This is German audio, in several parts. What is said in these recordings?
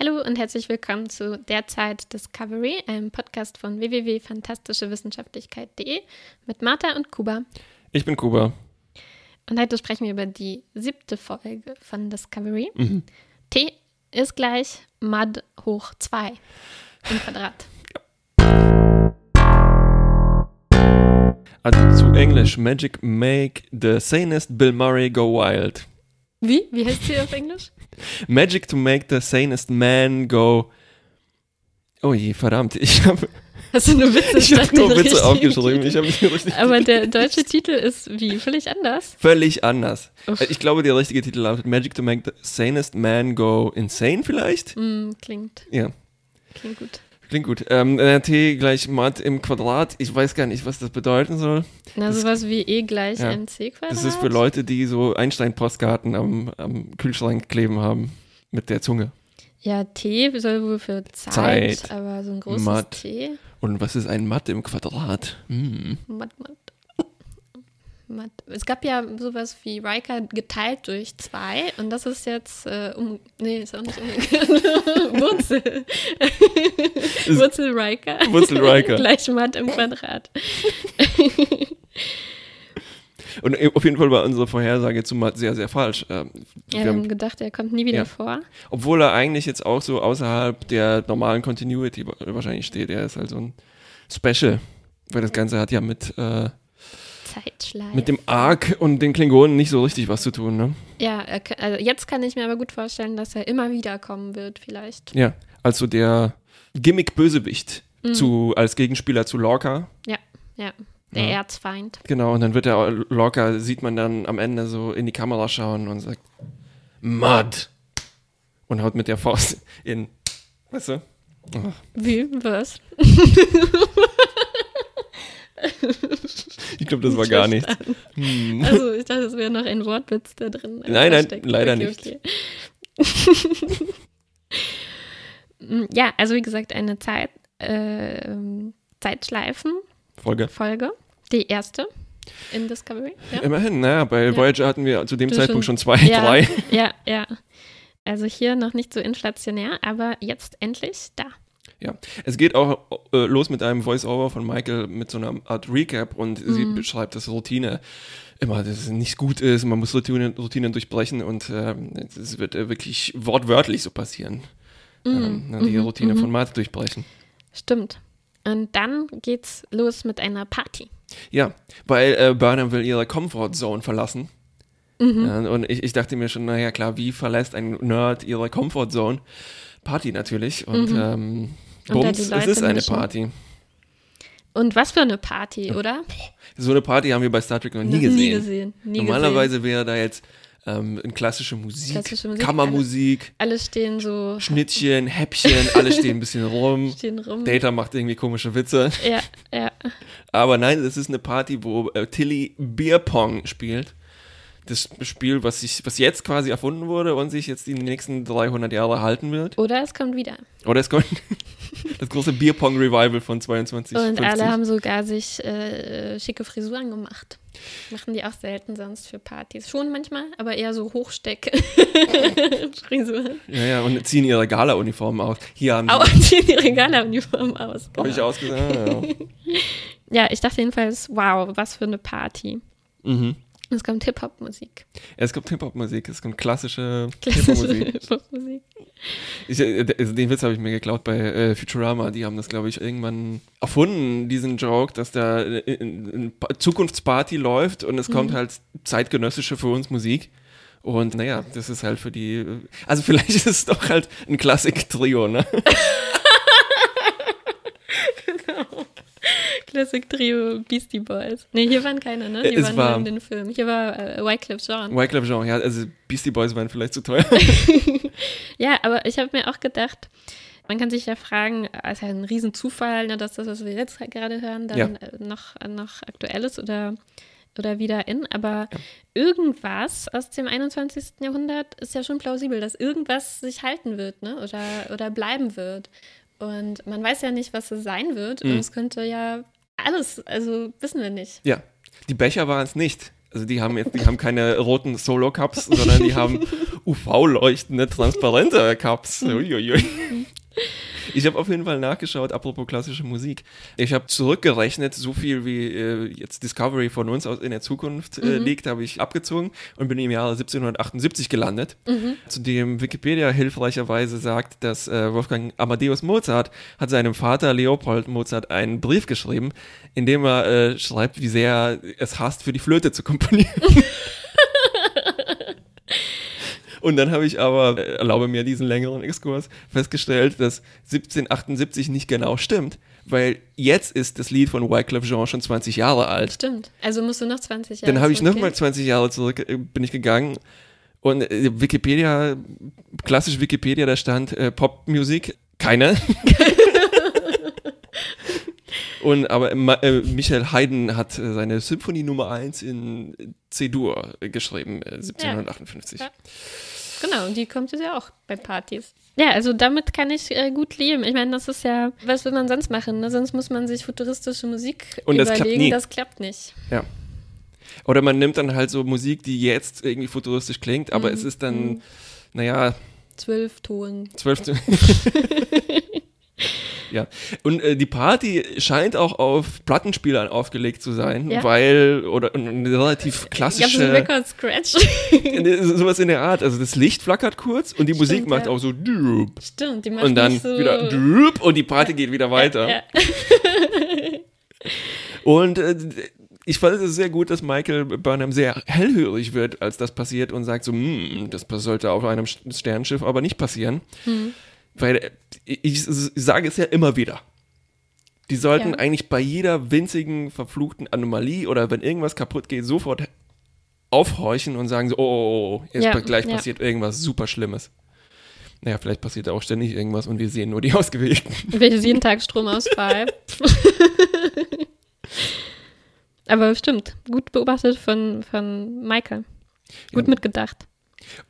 Hallo und herzlich willkommen zu Derzeit Discovery, einem Podcast von www.fantastischewissenschaftlichkeit.de mit Martha und Kuba. Ich bin Kuba. Und heute sprechen wir über die siebte Folge von Discovery. Mhm. T ist gleich Mud hoch 2 im Quadrat. Also zu Englisch Magic Make the sanest Bill Murray go wild. Wie? Wie heißt sie auf Englisch? Magic to make the sanest man go. Oh je, verdammt, ich habe Hast du nur Witze, ich hab statt nur Witze aufgeschrieben. Ich habe nicht den richtigen Aber der deutsche Titel ist wie? Völlig anders? völlig anders. Uff. Ich glaube, der richtige Titel lautet Magic to make the sanest man go insane vielleicht. Hm, klingt, Ja, klingt gut. Klingt gut. Ähm, äh, T gleich Mat im Quadrat. Ich weiß gar nicht, was das bedeuten soll. Na, Das- sowas wie E gleich Ja. mc Quadrat? Das ist für Leute, die so Einstein-Postkarten am, am Kühlschrank kleben haben mit der Zunge. Ja, T soll wohl für Zeit, Zeit. aber so ein großes Matt. T. Und was ist ein Matt im Quadrat? Hm. Matt, matt. Es gab ja sowas wie Riker geteilt durch zwei und das ist jetzt äh, um. Nee, ist auch nicht umgekehrt. Wurzel. Wurzel Riker. Wurzel Riker. Gleich Matt im Quadrat. Und äh, auf jeden Fall war unsere Vorhersage zu Matt sehr, sehr falsch. Ähm, Ja, wir wir haben haben, gedacht, er kommt nie wieder Ja. vor. obwohl er eigentlich jetzt auch so außerhalb der normalen Continuity wa- wahrscheinlich steht. Er ist halt so ein Special. Weil das Ganze hat ja mit, äh, Zeitschleife. mit dem Arc und den Klingonen nicht so richtig was zu tun, ne? ja, also jetzt kann ich mir aber gut vorstellen, dass er immer wieder kommen wird, vielleicht. Ja, also der Gimmick-Bösewicht Mhm. zu, als Gegenspieler zu Lorca. Ja, ja. Der Ja. Erzfeind. Genau, und dann wird der Lorca, sieht man dann am Ende so in die Kamera schauen und sagt, Mud! Und haut mit der Faust in, weißt du? Oh, Wie? Was? ich glaube, das war gar nichts. Hm. Also, ich dachte, es wäre noch ein Wortwitz da drin. Nein, nein, versteckt. leider Okay, nicht. okay. Ja, also wie gesagt, eine Zeit, äh, ähm, Zeitschleifen-Folge. Folge. Die erste in Discovery. Ja, Immerhin, naja, bei Ja. Voyager hatten wir zu dem Du Zeitpunkt schon- schon zwei, ja, drei. Ja, ja. Also hier noch nicht so inflationär, aber jetzt endlich da. Ja, es geht auch äh, los mit einem Voice-Over von Michael mit so einer Art Recap und sie Mhm. beschreibt, dass Routine immer, dass es nicht gut ist, man muss Routinen, Routinen durchbrechen und ähm, es wird äh, wirklich wortwörtlich so passieren. Ähm, ne, die mhm, Routine mhm. von Mart durchbrechen. Stimmt. Und dann geht's los mit einer Party. Ja, weil äh, Burnham will ihre Comfort Zone verlassen. Mhm. Ja, und ich, ich dachte mir schon, naja klar, wie verlässt ein Nerd ihre Comfort Zone? Party natürlich. Und Mhm. ähm, Bums, es ist eine mischen. Party. Und was für eine Party, oder? So eine Party haben wir bei Star Trek noch nie gesehen. Nie gesehen. Nie Normalerweise wäre da jetzt ähm, klassische Musik, Klassische Musik, Kammermusik, Alle stehen so, Schnittchen, Häppchen, alle stehen ein bisschen rum. stehen rum. Data macht irgendwie komische Witze. Ja, ja. Aber nein, das ist eine Party, wo äh, Tilly Beer Pong spielt. Das Spiel, was, sich, was jetzt quasi erfunden wurde und sich jetzt die nächsten 300 Jahre halten wird. Oder es kommt wieder. Oder es kommt das große Beer Pong Revival von 22. Und 50. alle haben sogar sich äh, schicke Frisuren gemacht. Machen die auch selten sonst für Partys. Schon manchmal, aber eher so Hochsteck-Frisuren. ja, ja, und ziehen ihre Gala-Uniformen aus. Hier haben sie, Au, ziehen die Regaleuniform aus. habe ich Genau. ausgesagt. Ah, ja. Ja, ich dachte jedenfalls, wow, was für eine Party. mhm. Es kommt Hip-Hop-Musik. Es kommt Hip-Hop-Musik, es kommt klassische Klassische Hip-Hop-Musik. Ich, äh, also den Witz habe ich mir geklaut bei äh, Futurama. Die haben das, glaube ich, irgendwann erfunden, diesen Joke, dass da äh, eine Zukunftsparty läuft und es kommt halt zeitgenössische für uns Musik. Und naja, das ist halt für die. äh, Also vielleicht ist es doch halt ein Klassik-Trio, ne? Classic Trio Beastie Boys. Nee, hier waren keine, ne? Die Es waren war- nur in den Filmen. Hier war äh, Wycliffe Jean. Wyclef Jean, ja, also Beastie Boys waren vielleicht zu teuer. Ja, aber ich habe mir auch gedacht, man kann sich ja fragen, es ist ja ein Riesenzufall, ne, dass das, was wir jetzt gerade hören, dann Ja. äh, noch, noch aktuell ist oder, oder wieder in. Aber irgendwas aus dem 21. Jahrhundert ist ja schon plausibel, dass irgendwas sich halten wird ne? oder, oder bleiben wird. Und man weiß ja nicht, was es sein wird. Und Mhm. es könnte ja alles, also wissen wir nicht. ja, die Becher waren es nicht. Also die haben jetzt, die haben keine roten Solo-Cups, sondern die haben UV-leuchtende, transparente Cups. Uiuiui. Ich habe auf jeden Fall nachgeschaut, apropos klassische Musik. Ich habe zurückgerechnet, so viel wie äh, jetzt Discovery von uns aus in der Zukunft äh, Mhm. liegt, habe ich abgezogen und bin im Jahre 1778 gelandet. Mhm. Zu dem Wikipedia hilfreicherweise sagt, dass äh, Wolfgang Amadeus Mozart hat seinem Vater Leopold Mozart einen Brief geschrieben, in dem er äh, schreibt, wie sehr er es hasst, für die Flöte zu komponieren. Und dann habe ich aber, äh, erlaube mir diesen längeren Exkurs, festgestellt, dass 1778 nicht genau stimmt, weil jetzt ist das Lied von Wyclef Jean schon 20 Jahre alt. Stimmt. Also musst du noch 20 Jahre Dann habe ich nochmal 20 Jahre zurück, äh, bin ich gegangen und äh, Wikipedia, klassisch Wikipedia, da stand äh, Popmusik, keine. und aber äh, Michael Haydn hat äh, seine Symphonie Nummer 1 in C-Dur geschrieben, äh, 1758. Ja. Genau, und die kommt jetzt ja auch bei Partys. Ja, also damit kann ich äh, gut leben. Ich meine, das ist ja, was will man sonst machen? Ne? Sonst muss man sich futuristische Musik Und das klappt überlegen. nie. Das klappt nicht. Ja. Oder man nimmt dann halt so Musik, die jetzt irgendwie futuristisch klingt, aber Mhm. es ist dann, naja, Zwölf Ton. zwölf. ja. Und äh, die Party scheint auch auf Plattenspielern aufgelegt zu sein, Ja. weil, oder eine relativ Gab es klassische. Record Scratch? sowas in der Art. Also das Licht flackert kurz und die Musik Stimmt, macht ja. auch so düb. Stimmt, die macht und dann so wieder düb und die Party geht wieder weiter. Ja, Und äh, ich fand es sehr gut, dass Michael Burnham sehr hellhörig wird, als das passiert und sagt so, hm, das sollte auf einem Sternenschiff aber nicht passieren. Hm. Weil äh, ich, ich sage es ja immer wieder. Die sollten Ja. eigentlich bei jeder winzigen verfluchten Anomalie oder wenn irgendwas kaputt geht, sofort aufhorchen und sagen so, oh, oh, oh jetzt Ja, gleich ja. passiert irgendwas super Schlimmes. Naja, vielleicht passiert auch ständig irgendwas und wir sehen nur die Ausgewählten. Welches jeden Tag Stromausfall. Aber stimmt, gut beobachtet von, von Michael. Gut mitgedacht.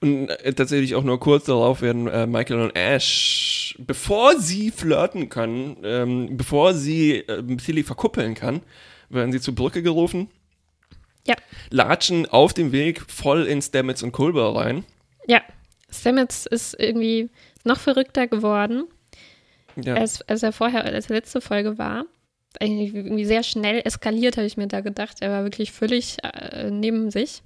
Und äh, tatsächlich auch nur kurz darauf werden äh, Michael und Ash, bevor sie flirten können, ähm, bevor sie äh, Tilly verkuppeln kann, werden sie zur Brücke gerufen, Ja. latschen auf dem Weg voll in Stamets und Culber rein. Ja, Stamets ist irgendwie noch verrückter geworden, Ja. als, als er vorher, als er letzte Folge war. Eigentlich irgendwie sehr schnell eskaliert, habe ich mir da gedacht. Er war wirklich völlig äh, neben sich.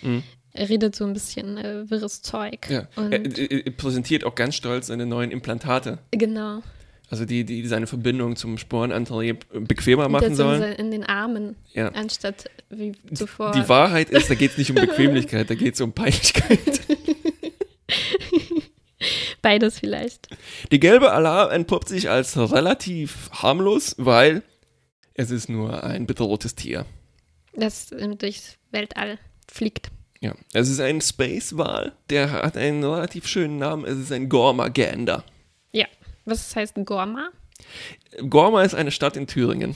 Mhm. Er redet so ein bisschen äh, wirres Zeug. ja. Er, er, er präsentiert auch ganz stolz seine neuen Implantate. genau. Also die, die seine Verbindung zum Sporenantrieb bequemer machen sollen. in den Armen, Ja. anstatt wie zuvor. Die Wahrheit ist, da geht es nicht um Bequemlichkeit, da geht es um Peinlichkeit. Beides vielleicht. Die gelbe Alarm entpuppt sich als relativ harmlos, weil es ist nur ein bedrohtes Tier. Das durchs Weltall fliegt. Ja, es ist ein Space-Wal, der hat einen relativ schönen Namen, es ist ein Gormagander. Ja. Was heißt Gorma? Gorma ist eine Stadt in Thüringen.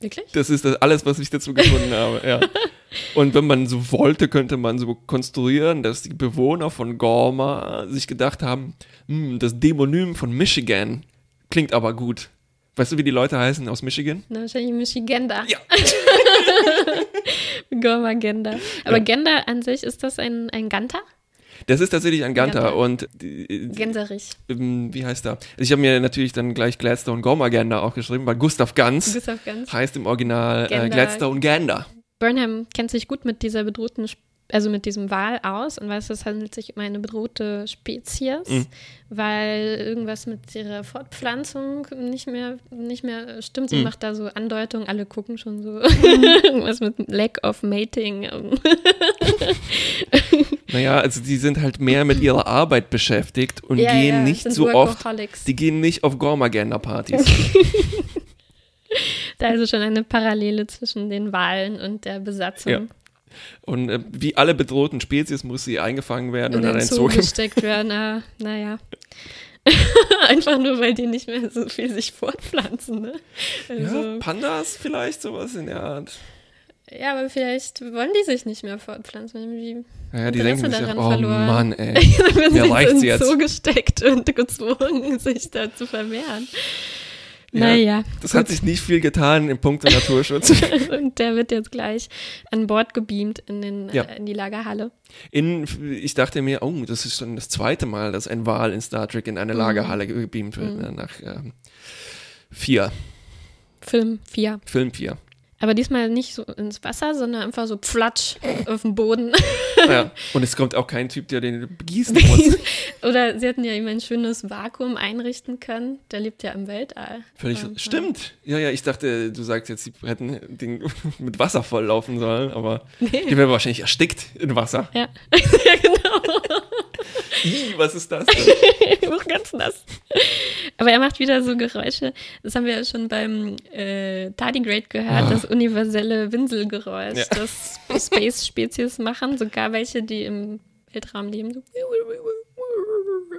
Wirklich? Das ist das alles, was ich dazu gefunden habe, ja. Und wenn man so wollte, könnte man so konstruieren, dass die Bewohner von Gorma sich gedacht haben, hm, das Dämonym von Michigan klingt aber gut. Weißt du, wie die Leute heißen aus Michigan? Na, wahrscheinlich Michiganda. Ja. Gorma-Genda. Aber Ja. Genda an sich, ist das ein, ein Ganta? Das ist tatsächlich ein Ganta. und äh, Gänserich. ähm, wie heißt er? Ich habe mir natürlich dann gleich Gladstone Gormagander auch geschrieben, weil Gustav Ganz heißt im Original äh, Gander. Gladstone Gander. Burnham kennt sich gut mit dieser bedrohten, also mit diesem Wal aus und weiß, es handelt sich um eine bedrohte Spezies, Mhm. weil irgendwas mit ihrer Fortpflanzung nicht mehr, nicht mehr stimmt. Sie Mhm. macht da so Andeutungen, alle gucken schon so irgendwas mit Lack of Mating. Naja, also die sind halt mehr mit ihrer Arbeit beschäftigt und Ja, gehen ja, nicht so oft, die gehen nicht auf Gormagander-Partys. Da also schon eine Parallele zwischen den Walen und der Besatzung. Ja. Und äh, wie alle bedrohten Spezies muss sie eingefangen werden in und an den ein Zoo Zoo gesteckt werden. Na, naja. Einfach nur, weil die nicht mehr so viel sich fortpflanzen. Ne? Also, Ja, Pandas vielleicht, sowas in der Art. ja. aber vielleicht wollen die sich nicht mehr fortpflanzen. Irgendwie Naja, die Interesse denken sich, daran oh verloren. Mann, ey. werden Mir sie in jetzt. Zoo gesteckt und gezwungen, sich da zu vermehren. Naja. Das hat sich nicht viel getan im Punkt Naturschutz. Und der wird jetzt gleich an Bord gebeamt in, den, Ja. äh, in die Lagerhalle. In, ich dachte mir, oh, das ist schon das zweite Mal, dass ein Wal in Star Trek in eine Lagerhalle gebeamt wird. ne, Nach ähm, vier, Film 4. Film vier. Aber diesmal nicht so ins Wasser, sondern einfach so pflatsch auf dem Boden. ja. Und es kommt auch kein Typ, der den begießen muss. Oder sie hätten ja ihm ein schönes Vakuum einrichten können. Der lebt ja im Weltall. Völlig, stimmt. Ja, ja, ich dachte, du sagst jetzt, sie hätten den mit Wasser volllaufen sollen, aber Nee. die wäre wahrscheinlich erstickt in Wasser. Ja, ja genau. Ih, was ist das denn? Ganz nass. Aber er macht wieder so Geräusche. Das haben wir ja schon beim äh, Tardigrade gehört, das universelle Winselgeräusch, Ja. das Space-Spezies machen, sogar welche, die im Weltraum leben.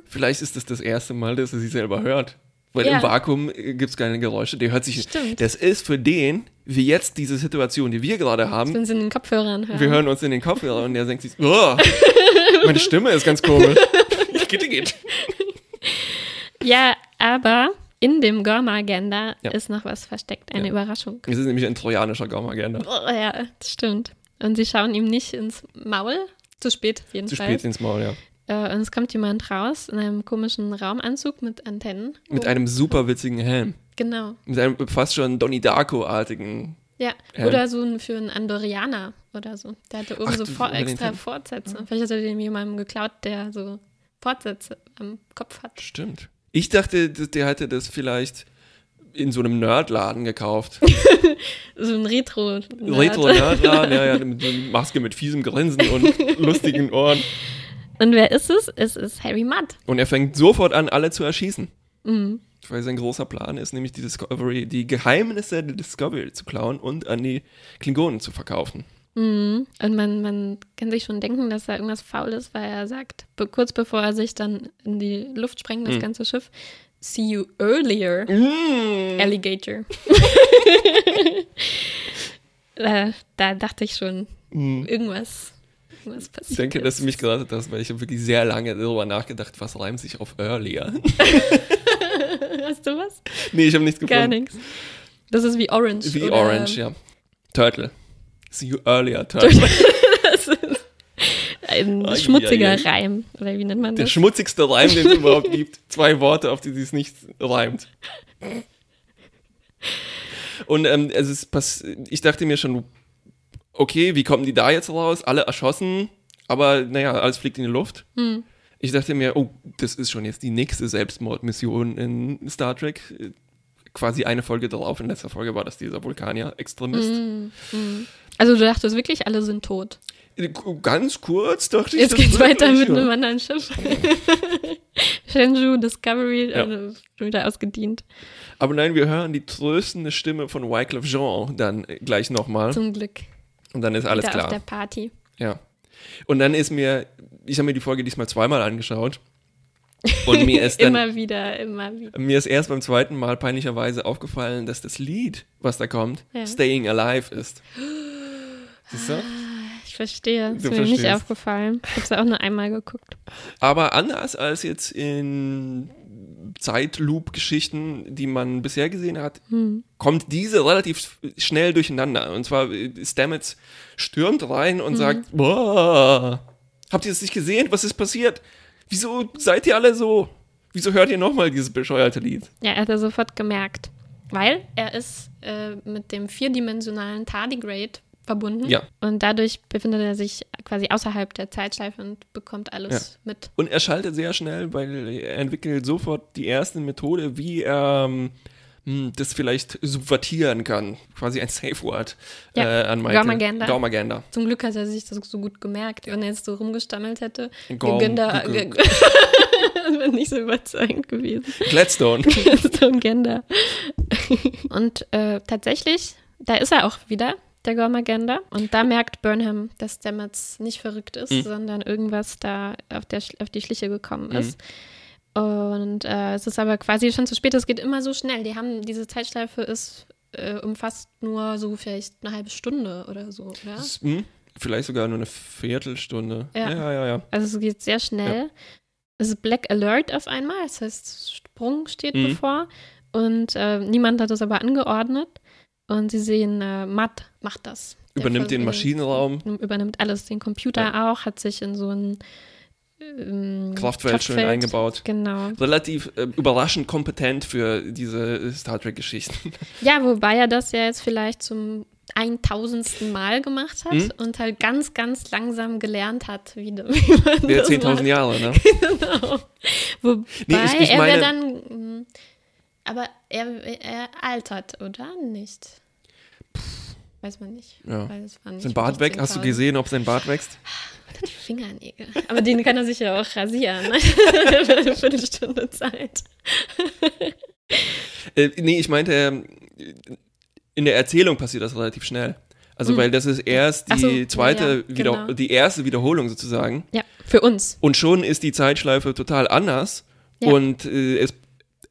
Vielleicht ist das das erste Mal, dass er sie selber hört. Weil Ja. im Vakuum gibt es keine Geräusche. Der hört sich. Stimmt. Das ist für den, wie jetzt diese Situation, die wir gerade haben. Wenn sie in den Kopfhörern hören. Wir hören uns in den Kopfhörer und der denkt sich, oh, meine Stimme ist ganz komisch. Gitte geht. Ja, aber in dem Gorma-Agenda Ja. ist noch was versteckt, eine Ja. Überraschung. Es ist nämlich ein trojanischer Gaumagenda. Oh, ja, das stimmt. Und sie schauen ihm nicht ins Maul. Zu spät, Zu jedenfalls. spät ins Maul, ja. Äh, und es kommt jemand raus in einem komischen Raumanzug mit Antennen. Mit einem super witzigen Helm. Genau. Mit einem fast schon Donnie Darko-artigen. Ja. Helm. Oder so ein, für einen Andorianer oder so. Der hatte oben Ach, so vor, den extra. Fortsätze. Vielleicht hat er dem jemandem geklaut, der so Fortsätze am Kopf hat. Stimmt. Ich dachte, der hätte das vielleicht in so einem Nerdladen gekauft. So ein retro Retro-Nerdladen, ja, ja, mit Maske mit fiesem Grinsen und lustigen Ohren. Und wer ist es? Es ist Harry Mudd. Und er fängt sofort an, alle zu erschießen. Mhm. Weil sein großer Plan ist, nämlich die Discovery, die Geheimnisse der Discovery zu klauen und an die Klingonen zu verkaufen. Mhm. Und man, man kann sich schon denken, dass da irgendwas faul ist, weil er sagt, be kurz bevor er sich dann in die Luft sprengt, das Mhm. ganze Schiff, see you earlier, Mm. Alligator. da, da dachte ich schon, Mm. irgendwas, irgendwas passiert. Ich denke, dass jetzt. du mich geratet hast, weil ich habe wirklich sehr lange darüber nachgedacht, was reimt sich auf earlier. Hast du was? nee, ich habe nichts Gar gefunden. nichts. Das ist wie Orange. Wie Orange, ja. Turtle. See you earlier, Turtle. Das ist ein Ai, schmutziger ai, ai. Reim. Oder wie nennt man Der das? schmutzigste Reim, den es überhaupt gibt. Zwei Worte, auf die es nicht reimt. Und ähm, es ist pass ich dachte mir schon, okay, wie kommen die da jetzt raus? Alle erschossen, aber naja, alles fliegt in die Luft. Hm. Ich dachte mir, oh, das ist schon jetzt die nächste Selbstmordmission in Star Trek. Quasi eine Folge darauf, in letzter Folge war das dieser Vulkanier-Extremist. Hm, hm. Also du dachtest wirklich, alle sind tot. Ganz kurz dachte ich. Jetzt geht's weiter mit ja. einem anderen Schiff. Shenzhou Discovery, Ja. also schon wieder ausgedient. Aber nein, wir hören die tröstende Stimme von Wycliffe Jean dann äh, gleich nochmal. Zum Glück. Und dann ist alles wieder auf klar. der Party. Ja. Und dann ist mir, ich habe mir die Folge diesmal zweimal angeschaut. Und mir ist dann, immer wieder, immer wieder. mir ist erst beim zweiten Mal peinlicherweise aufgefallen, dass das Lied, was da kommt, Ja. Staying Alive ist. Siehst du? Ich verstehe. Ist Du mir nicht verstehst. aufgefallen. Ich habe es auch nur einmal geguckt. Aber anders als jetzt in Zeitloop-Geschichten, die man bisher gesehen hat, Hm. kommt diese relativ schnell durcheinander. Und zwar äh, Stamets stürmt rein und sagt, Boah, habt ihr das nicht gesehen? Was ist passiert? Wieso seid ihr alle so? Wieso hört ihr nochmal dieses bescheuerte Lied? Ja, er hat er sofort gemerkt. Weil er ist äh, mit dem vierdimensionalen Tardigrade verbunden. Ja. Und dadurch befindet er sich quasi außerhalb der Zeitschleife und bekommt alles mit. Und er schaltet sehr schnell, weil er entwickelt sofort die erste Methode, wie er ähm, hm, das vielleicht subvertieren kann. Quasi ein Safe Word Ja, äh, an Michael. Gaumaganda. Gaumaganda. Zum Glück hat er sich das so gut gemerkt. Wenn er jetzt so rumgestammelt hätte, Gaum- Gender, Gu- Gu- das wäre nicht so überzeugend gewesen. Gladstone. ein Gender. Und äh, tatsächlich, da ist er auch wieder, der Gormagenda. Und da merkt Burnham, dass Stamets nicht verrückt ist, Mhm. sondern irgendwas da auf, der, auf die Schliche gekommen ist. Und äh, es ist aber quasi schon zu spät. Es geht immer so schnell. Die haben, diese Zeitschleife ist äh, umfasst nur so vielleicht eine halbe Stunde oder so, oder? Das- hm, Vielleicht sogar nur eine Viertelstunde. Ja. ja, ja. ja. Also es geht sehr schnell. Es ist Black Alert auf einmal, das heißt, Sprung steht Mhm. bevor. und äh, niemand hat das aber angeordnet. Und sie sehen, äh, Matt macht das. Der Übernimmt den Maschinenraum. Übernimmt alles, den Computer auch, hat sich in so ein ähm, Kraftfeld schön eingebaut. Genau. Relativ äh, überraschend kompetent für diese Star Trek-Geschichten. Ja, wobei er das ja jetzt vielleicht zum eintausendsten Mal gemacht hat Hm? und halt ganz, ganz langsam gelernt hat, wie, wie man das 10.000 macht. Jahre, ne? Genau. Wobei Nee, ich- ich er meine- wäre dann. Aber er, er altert, oder? Nicht? Weiß man nicht. Ja. Weil es Sein Bart weg? Hast du 10.000. gesehen, ob sein Bart wächst? Die Fingernägel. Aber den kann er sich ja auch rasieren. Ne? Für eine Viertelstunde Zeit. Äh, nee, ich meinte, ähm, in der Erzählung passiert das relativ schnell. Also, Mhm. weil das ist erst die so, zweite, ja, wieder, genau. die erste Wiederholung sozusagen. Ja, für uns. Und schon ist die Zeitschleife total anders. Ja. Und äh, es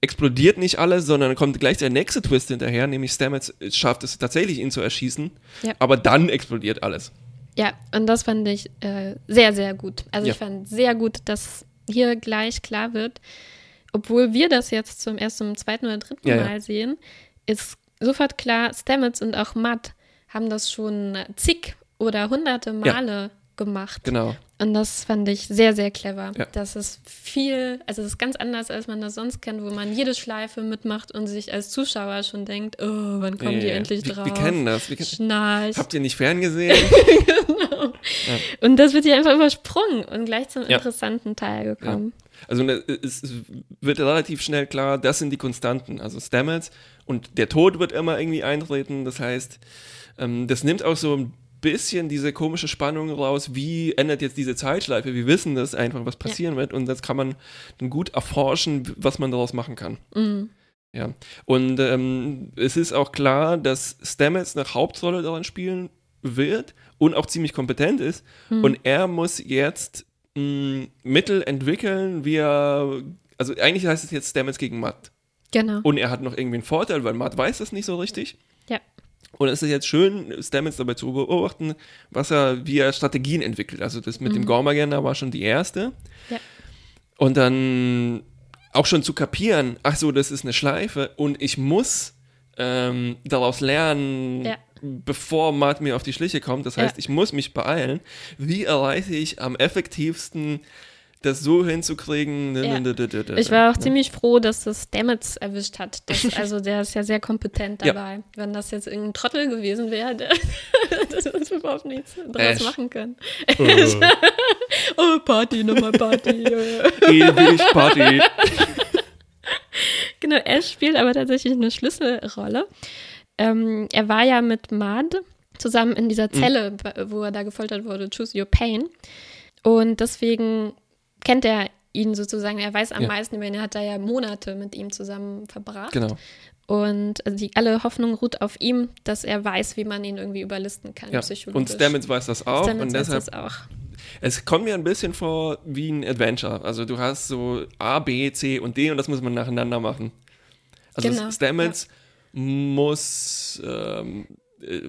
explodiert nicht alles, sondern kommt gleich der nächste Twist hinterher, nämlich Stamets schafft es tatsächlich, ihn zu erschießen. Ja. Aber dann explodiert alles. Ja, und das fand ich äh, sehr, sehr gut. Also Ja. ich fand sehr gut, dass hier gleich klar wird, obwohl wir das jetzt zum ersten, zum zweiten oder dritten ja. Mal sehen, ist sofort klar, Stamets und auch Matt haben das schon zig oder hunderte Male gemacht. Genau. Und das fand ich sehr, sehr clever. Ja. Das ist viel, also das ist ganz anders, als man das sonst kennt, wo man jede Schleife mitmacht und sich als Zuschauer schon denkt, oh, wann kommen die Ja, ja. endlich wir, drauf? wir kennen das. Wir kennen, Schnarch. habt ihr nicht ferngesehen? Und das wird hier einfach übersprungen und gleich zum interessanten Teil gekommen. Also ne, es, es wird relativ schnell klar, das sind die Konstanten. Also Stamets und der Tod wird immer irgendwie eintreten. Das heißt, ähm, das nimmt auch so ein bisschen diese komische Spannung raus, wie endet jetzt diese Zeitschleife. Wir wissen das einfach, was passieren wird und das kann man dann gut erforschen, was man daraus machen kann. Mhm. Ja, und ähm, es ist auch klar, dass Stamets eine Hauptrolle daran spielen wird und auch ziemlich kompetent ist. Und er muss jetzt mh, Mittel entwickeln, wie er. Also eigentlich heißt es jetzt Stamets gegen Matt. Genau. Und er hat noch irgendwie einen Vorteil, weil Matt weiß das nicht so richtig. Und es ist jetzt schön, Stamets dabei zu beobachten, was er, wie er Strategien entwickelt. Also das mit dem Gormagender war schon die erste. Ja. Und dann auch schon zu kapieren, ach so, das ist eine Schleife und ich muss ähm, daraus lernen, Ja. bevor Matt mir auf die Schliche kommt. Das heißt, Ja. ich muss mich beeilen. Wie erreiche ich am effektivsten, das so hinzukriegen? Ja. Ich war auch ziemlich froh, dass das Stamets erwischt hat. Das, also der ist ja sehr kompetent Ja. dabei. Wenn das jetzt irgendein Trottel gewesen wäre, der das ist überhaupt nichts draus Ash. machen können. Äh, Oh, Party, nochmal Party. ewig Party. Genau, Ash spielt aber tatsächlich eine Schlüsselrolle. Ähm, er war ja mit Mad zusammen in Mhm. dieser Zelle, ba- wo er da gefoltert wurde, Choose Your Pain. Und deswegen kennt er ihn sozusagen, er weiß am Ja. meisten über ihn, er hat da ja Monate mit ihm zusammen verbracht. Genau. Und also die, alle Hoffnung ruht auf ihm, dass er weiß, wie man ihn irgendwie überlisten kann, Ja. psychologisch. Und Stamets weiß das auch. Stamets und weiß deshalb das auch. Es kommt mir ein bisschen vor wie ein Adventure. Also du hast so A, B, C und D und das muss man nacheinander machen. Also Genau, Stamets muss, ähm, äh,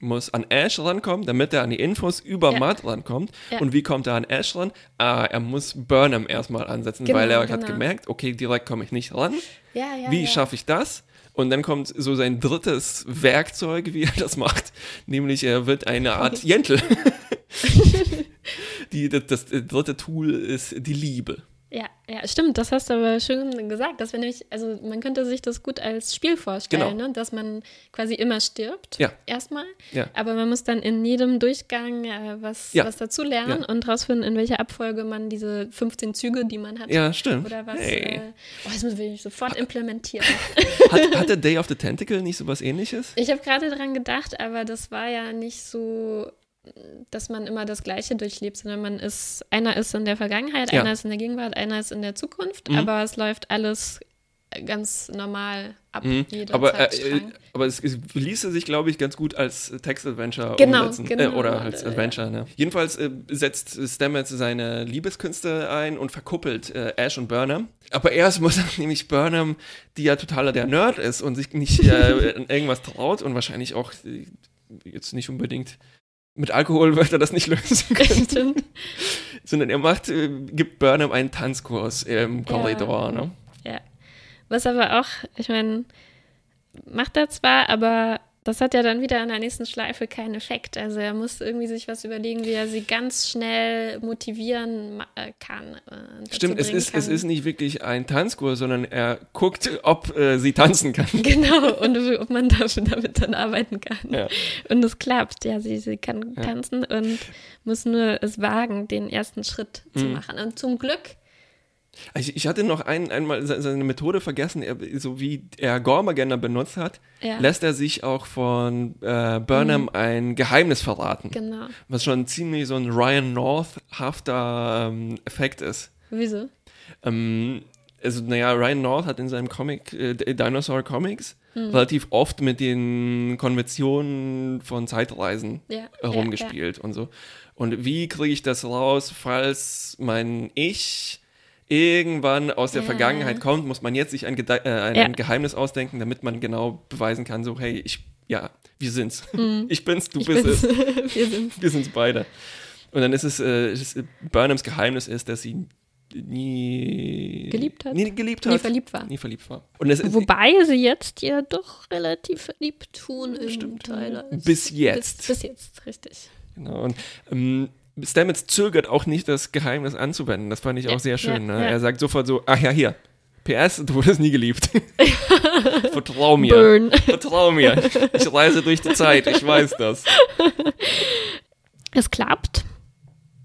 muss an Ash rankommen, damit er an die Infos über Ja. Matt rankommt. Ja. Und wie kommt er an Ash ran? Ah, er muss Burnham erstmal ansetzen, Genau, weil er hat genau. gemerkt, okay, direkt komme ich nicht ran. Ja, Wie schaffe ich das? Und dann kommt so sein drittes Werkzeug, wie er das macht, nämlich er wird eine Art Jentel. die, das, das dritte Tool ist die Liebe. Ja, ja, stimmt, das hast du aber schön gesagt. Das wäre nämlich, also man könnte sich das gut als Spiel vorstellen, Genau. ne? dass man quasi immer stirbt, Ja. erstmal. Ja. Aber man muss dann in jedem Durchgang äh, was, Ja. was dazu lernen und rausfinden, in welcher Abfolge man diese 15 Züge, die man hat, Ja, stimmt. oder was. Hey. Äh, oh, das will ich sofort implementieren. Hat, hat der Day of the Tentacle nicht sowas ähnliches? Ich habe gerade dran gedacht, aber das war ja nicht so, dass man immer das Gleiche durchlebt, sondern man ist, einer ist in der Vergangenheit, Ja. einer ist in der Gegenwart, einer ist in der Zukunft, Mhm. aber es läuft alles ganz normal ab, Mhm. Aber, äh, Zeitstrang. aber es, es ließe sich, glaube ich, ganz gut als Text-Adventure Genau, umsetzen. genau. Äh, oder als Ja. Adventure, ne? Jedenfalls äh, setzt Stamets seine Liebeskünste ein und verkuppelt äh, Ash und Burnham. Aber erst muss nämlich Burnham, die ja totaler der Nerd ist und sich nicht äh, an irgendwas traut und wahrscheinlich auch äh, jetzt nicht unbedingt mit Alkohol wird er das nicht lösen können, sondern er macht, äh, gibt Burnham einen Tanzkurs im Korridor, ne? Ja. Was aber auch, ich meine, macht er zwar, aber das hat ja dann wieder in der nächsten Schleife keinen Effekt. Also er muss irgendwie sich was überlegen, wie er sie ganz schnell motivieren äh, kann. Äh, Stimmt, es ist, kann. es ist nicht wirklich ein Tanzkurs, sondern er guckt, ob äh, sie tanzen kann. Genau, und ob man damit dann arbeiten kann. Ja. Und es klappt, ja, sie, sie kann ja. tanzen und muss nur es wagen, den ersten Schritt mhm. zu machen. Und zum Glück ich, ich, hatte noch ein, einmal seine Methode vergessen, er, so wie er Gormagender benutzt hat, ja. lässt er sich auch von äh, Burnham mhm. ein Geheimnis verraten. Genau. Was schon ziemlich so ein Ryan North-hafter ähm, Effekt ist. Wieso? Ähm, also, naja, Ryan North hat in seinem Comic, äh, Dinosaur Comics, mhm. relativ oft mit den Konventionen von Zeitreisen ja. herumgespielt ja, und so. Und wie kriege ich das raus, falls mein Ich irgendwann aus der ja. Vergangenheit kommt, muss man jetzt sich ein, Gede äh, ein, ja. Geheimnis ausdenken, damit man genau beweisen kann, so, hey, ich, ja, wir sind's. Mhm. Ich bin's, du ich bist bin's. es. wir sind's. Wir sind's beide. Und dann ist es, äh, ist, Burnhams Geheimnis ist, dass sie nie geliebt hat. Nie geliebt hat. Nie verliebt war. Nie verliebt war. Es, Wobei sie jetzt ja doch relativ verliebt tun im stimmt, Tyler. Bis jetzt. Bis, bis jetzt, richtig. Genau. Und ähm, Stamets zögert auch nicht, das Geheimnis anzuwenden. Das fand ich auch sehr schön. Ja, ne? Er sagt sofort so, ach ja, hier, PS, du wurdest nie geliebt. Vertrau mir. Burn. Vertrau mir. Ich reise durch die Zeit, ich weiß das. Es klappt.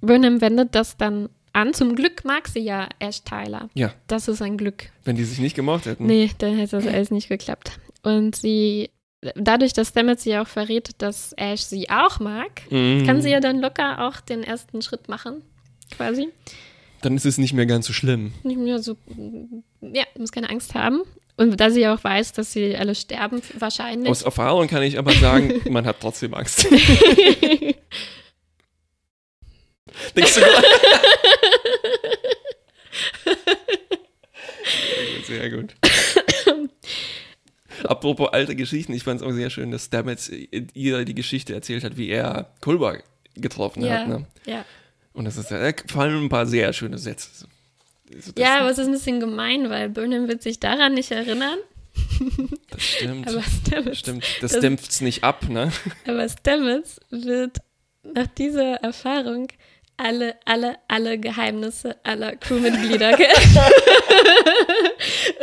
Burnham wendet das dann an. Zum Glück mag sie ja Ash Tyler. Ja. Das ist ein Glück. Wenn die sich nicht gemocht hätten. Nee, dann hätte das alles nicht geklappt. Und sie dadurch, dass Stamets sie auch verrät, dass Ash sie auch mag, mhm. kann sie ja dann locker auch den ersten Schritt machen, quasi. Dann ist es nicht mehr ganz so schlimm. Nicht mehr so, ja, muss keine Angst haben. Und da sie auch weiß, dass sie alle sterben, wahrscheinlich. Aus Erfahrung kann ich aber sagen, man hat trotzdem Angst. Denkst du Sehr gut. Apropos alte Geschichten, ich fand es auch sehr schön, dass Stamets ihr die Geschichte erzählt hat, wie er Kulber getroffen ja, hat. Ne? Ja. Und das ist, da fallen ein paar sehr schöne Sätze. Also ja, aber es ist ein bisschen gemein, weil Burnham wird sich daran nicht erinnern. Das stimmt. aber Stamets, stimmt. Das, das dämpft es nicht ab, ne? Aber Stamets wird nach dieser Erfahrung alle, alle, alle Geheimnisse aller Crewmitglieder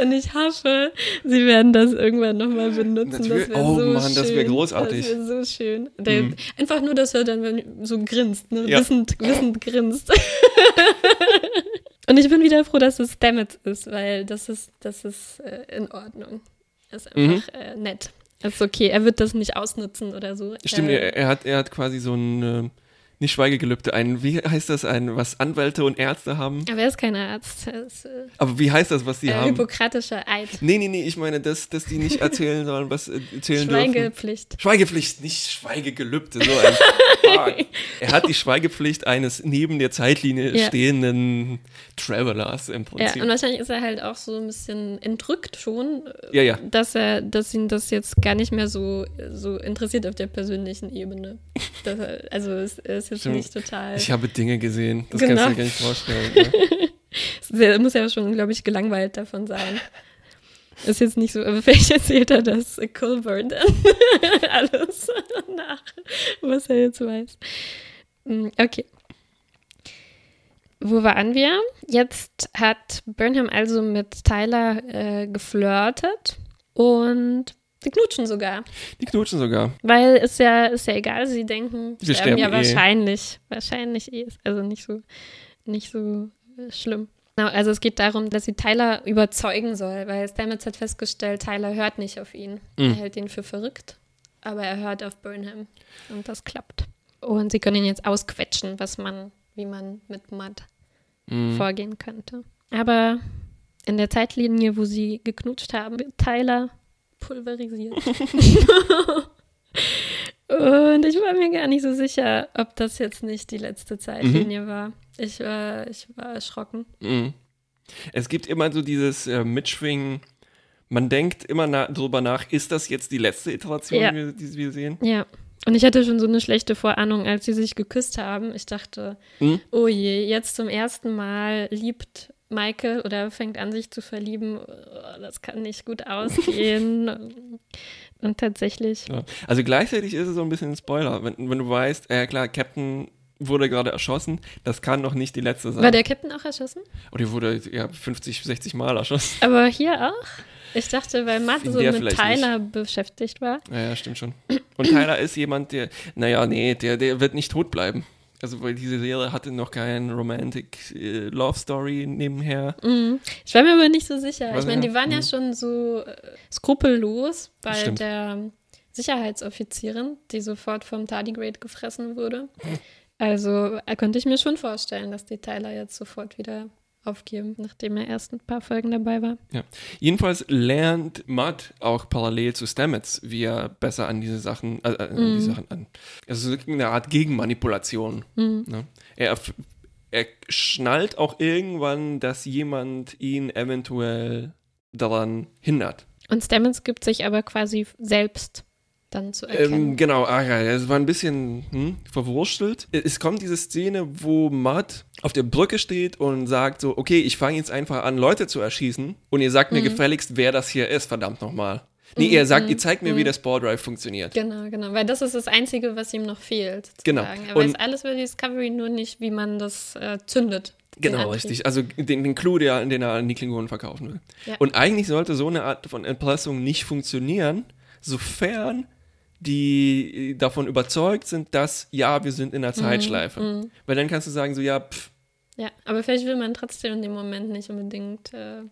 Und ich hoffe, sie werden das irgendwann nochmal benutzen. Das oh so Mann, das wäre großartig. Das wäre so schön. Der, mhm. Einfach nur, dass er dann so grinst, ne? ja. wissend, wissend grinst. Und ich bin wieder froh, dass es Stamets ist, weil das ist, das ist äh, in Ordnung. Das ist einfach mhm. äh, nett. Das ist okay, er wird das nicht ausnutzen oder so. Stimmt, äh, er, er, hat, er hat quasi so ein äh, nicht Schweigegelübde, ein, wie heißt das, ein, was Anwälte und Ärzte haben? Aber er ist kein Arzt. Ist, äh, Aber wie heißt das, was die äh, haben? Hippokratischer Eid. Nee, nee, nee, ich meine, dass, dass die nicht erzählen sollen, was erzählen Schweigepflicht. dürfen. Schweigepflicht, nicht Schweigegelübde. So ein er hat die Schweigepflicht eines neben der Zeitlinie ja. stehenden Travelers im Prinzip. Ja, und wahrscheinlich ist er halt auch so ein bisschen entrückt schon, ja, ja. dass er, dass ihn das jetzt gar nicht mehr so, so interessiert auf der persönlichen Ebene. Er, also es, es jetzt Stimmt. nicht total. Ich habe Dinge gesehen, das genau. kannst du dir gar nicht vorstellen. Ne? muss ja schon, glaube ich, gelangweilt davon sein. Ist jetzt nicht so, aber vielleicht erzählt er das Colburn dann alles nach, was er jetzt weiß. Hm, okay. Wo waren wir? Jetzt hat Burnham also mit Tyler äh, geflirtet und die knutschen sogar. Die knutschen sogar. Weil ist ja, ist ja egal, sie denken, sie sterben, sterben ja eh. wahrscheinlich. Wahrscheinlich eh. Also nicht so, nicht so äh, schlimm. Genau, also es geht darum, dass sie Tyler überzeugen soll, weil Stamets hat festgestellt, Tyler hört nicht auf ihn. Mhm. Er hält ihn für verrückt, aber er hört auf Burnham. Und das klappt. Und sie können ihn jetzt ausquetschen, was man, wie man mit Matt mhm. vorgehen könnte. Aber in der Zeitlinie, wo sie geknutscht haben, Tyler pulverisiert. Und ich war mir gar nicht so sicher, ob das jetzt nicht die letzte Zeitlinie mhm. war. Ich war, ich war erschrocken. Mhm. Es gibt immer so dieses äh, Mitschwingen. Man denkt immer na drüber nach, ist das jetzt die letzte Iteration, ja. die, die wir sehen? Ja. Und ich hatte schon so eine schlechte Vorahnung, als sie sich geküsst haben. Ich dachte, mhm. oh je, jetzt zum ersten Mal liebt Michael oder fängt an, sich zu verlieben. das kann nicht gut ausgehen. Und tatsächlich. Ja. Also gleichzeitig ist es so ein bisschen ein Spoiler, wenn, wenn du weißt, ja äh, klar, Captain wurde gerade erschossen, das kann noch nicht die letzte sein. War der Captain auch erschossen? Und die wurde ja 50, 60 Mal erschossen. Aber hier auch? Ich dachte, weil Matt so mit Tyler nicht. beschäftigt war. Ja, ja, stimmt schon. Und Tyler ist jemand, der, naja, nee, der, der wird nicht tot bleiben. Also, weil diese Serie hatte noch keine Romantic äh, Love Story nebenher. Mm. Ich war mir aber nicht so sicher. Was, ich meine, die waren mm. ja mhm. schon so äh, skrupellos bei Stimmt. der Sicherheitsoffizierin, die sofort vom Tardigrade gefressen wurde. Also äh, könnte ich mir schon vorstellen, dass die Tyler jetzt sofort wieder aufgeben, nachdem er erst ein paar Folgen dabei war. Ja. Jedenfalls lernt Matt auch parallel zu Stamets, wie er besser an diese Sachen, äh, äh an mm. die Sachen an. Also eine Art Gegenmanipulation. Mm. Ne? Er, er schnallt auch irgendwann, dass jemand ihn eventuell daran hindert. Und Stamets gibt sich aber quasi selbst dann zu erkennen. Ähm, genau, ah, ja, es war ein bisschen hm, verwurstelt. Es kommt diese Szene, wo Matt auf der Brücke steht und sagt so, okay, ich fange jetzt einfach an, Leute zu erschießen und ihr sagt mhm. mir gefälligst, wer das hier ist, verdammt nochmal. Nee, mhm, er sagt, ihr zeigt mir, mhm. wie der Spore Drive funktioniert. Genau, genau, weil das ist das Einzige, was ihm noch fehlt. Genau. Er weiß alles über Discovery, nur nicht, wie man das äh, zündet. Genau, richtig. Also den, den Clou, der, den er an die Klingonen verkaufen will. Ja. Und eigentlich sollte so eine Art von Erpressung nicht funktionieren, sofern die davon überzeugt sind, dass ja, wir sind in der mhm, Zeitschleife. Mm, Weil dann kannst du sagen, so ja, pff. Ja, aber vielleicht will man trotzdem in dem Moment nicht unbedingt äh,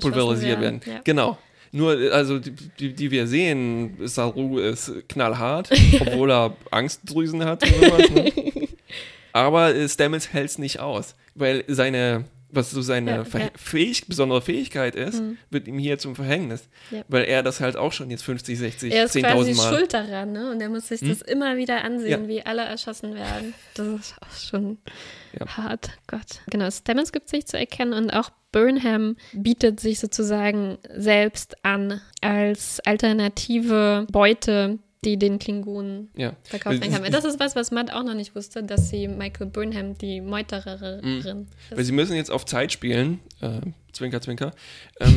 pulverisiert werden. werden. Ja. Genau. Nur, also die, die, die, wir sehen, Saru ist knallhart, obwohl er Angstdrüsen hat sowas. Ne? Aber Stamets hält es nicht aus, weil seine was so seine ja, ja. Fähig besondere Fähigkeit ist, mhm. wird ihm hier zum Verhängnis. Ja. Weil er das halt auch schon jetzt 50, 60, 10.000 Mal. Er ist quasi schuld daran, ne? Und er muss sich hm? das immer wieder ansehen, wie alle erschossen werden. Das ist auch schon hart. Gott. Genau, Stamets gibt sich zu erkennen und auch Burnham bietet sich sozusagen selbst an als alternative Beute die den Klingonen ja. verkauft kann. Das ist was, was Matt auch noch nicht wusste, dass sie Michael Burnham, die Meutererin, mhm. Weil sie müssen jetzt auf Zeit spielen, äh, Zwinker, Zwinker, ähm,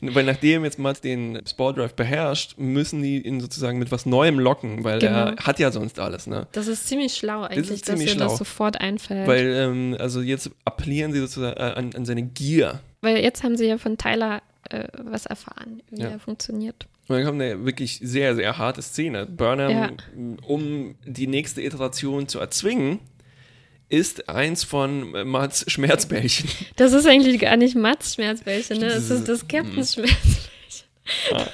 weil nachdem jetzt Matt den Drive beherrscht, müssen die ihn sozusagen mit was Neuem locken, weil genau. er hat ja sonst alles. Ne? Das ist ziemlich schlau eigentlich, das dass ihr das sofort einfällt. Weil, ähm, also jetzt appellieren sie sozusagen äh, an, an seine Gier. Weil jetzt haben sie ja von Tyler äh, was erfahren, wie ja. er funktioniert. Und dann kommt eine wirklich sehr, sehr harte Szene. Burnham, ja. um die nächste Iteration zu erzwingen, ist eins von Mats Schmerzbällchen. Das ist eigentlich gar nicht Mats Schmerzbällchen, ne? das ist das Captain's mhm. Schmerzbällchen. Ah.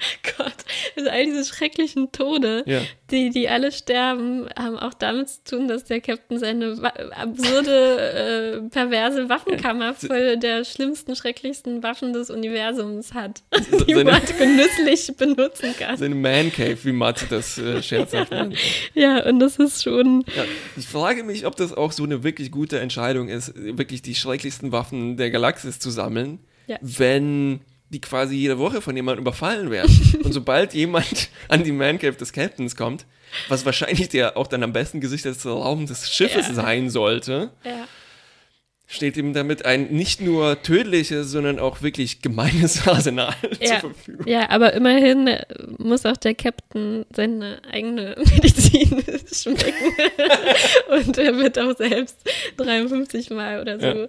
Gott, also all diese schrecklichen Tode, ja. die, die alle sterben, haben auch damit zu tun, dass der Captain seine absurde, äh, perverse Waffenkammer voll der schlimmsten, schrecklichsten Waffen des Universums hat, die seine, man genüsslich benutzen kann. Seine Man Cave, wie Matze das äh, scherzhaft nennt. Ja, und das ist schon. Ja, ich frage mich, ob das auch so eine wirklich gute Entscheidung ist, wirklich die schrecklichsten Waffen der Galaxis zu sammeln, ja. wenn die quasi jede Woche von jemandem überfallen werden. Und sobald jemand an die Man Cave des Captains kommt, was wahrscheinlich der auch dann am besten gesichtete Raum des Schiffes ja. sein sollte, ja steht ihm damit ein nicht nur tödliches, sondern auch wirklich gemeines Arsenal ja, zur Verfügung. Ja, aber immerhin muss auch der Captain seine eigene Medizin schmecken. Und er wird auch selbst 53 Mal oder so ja.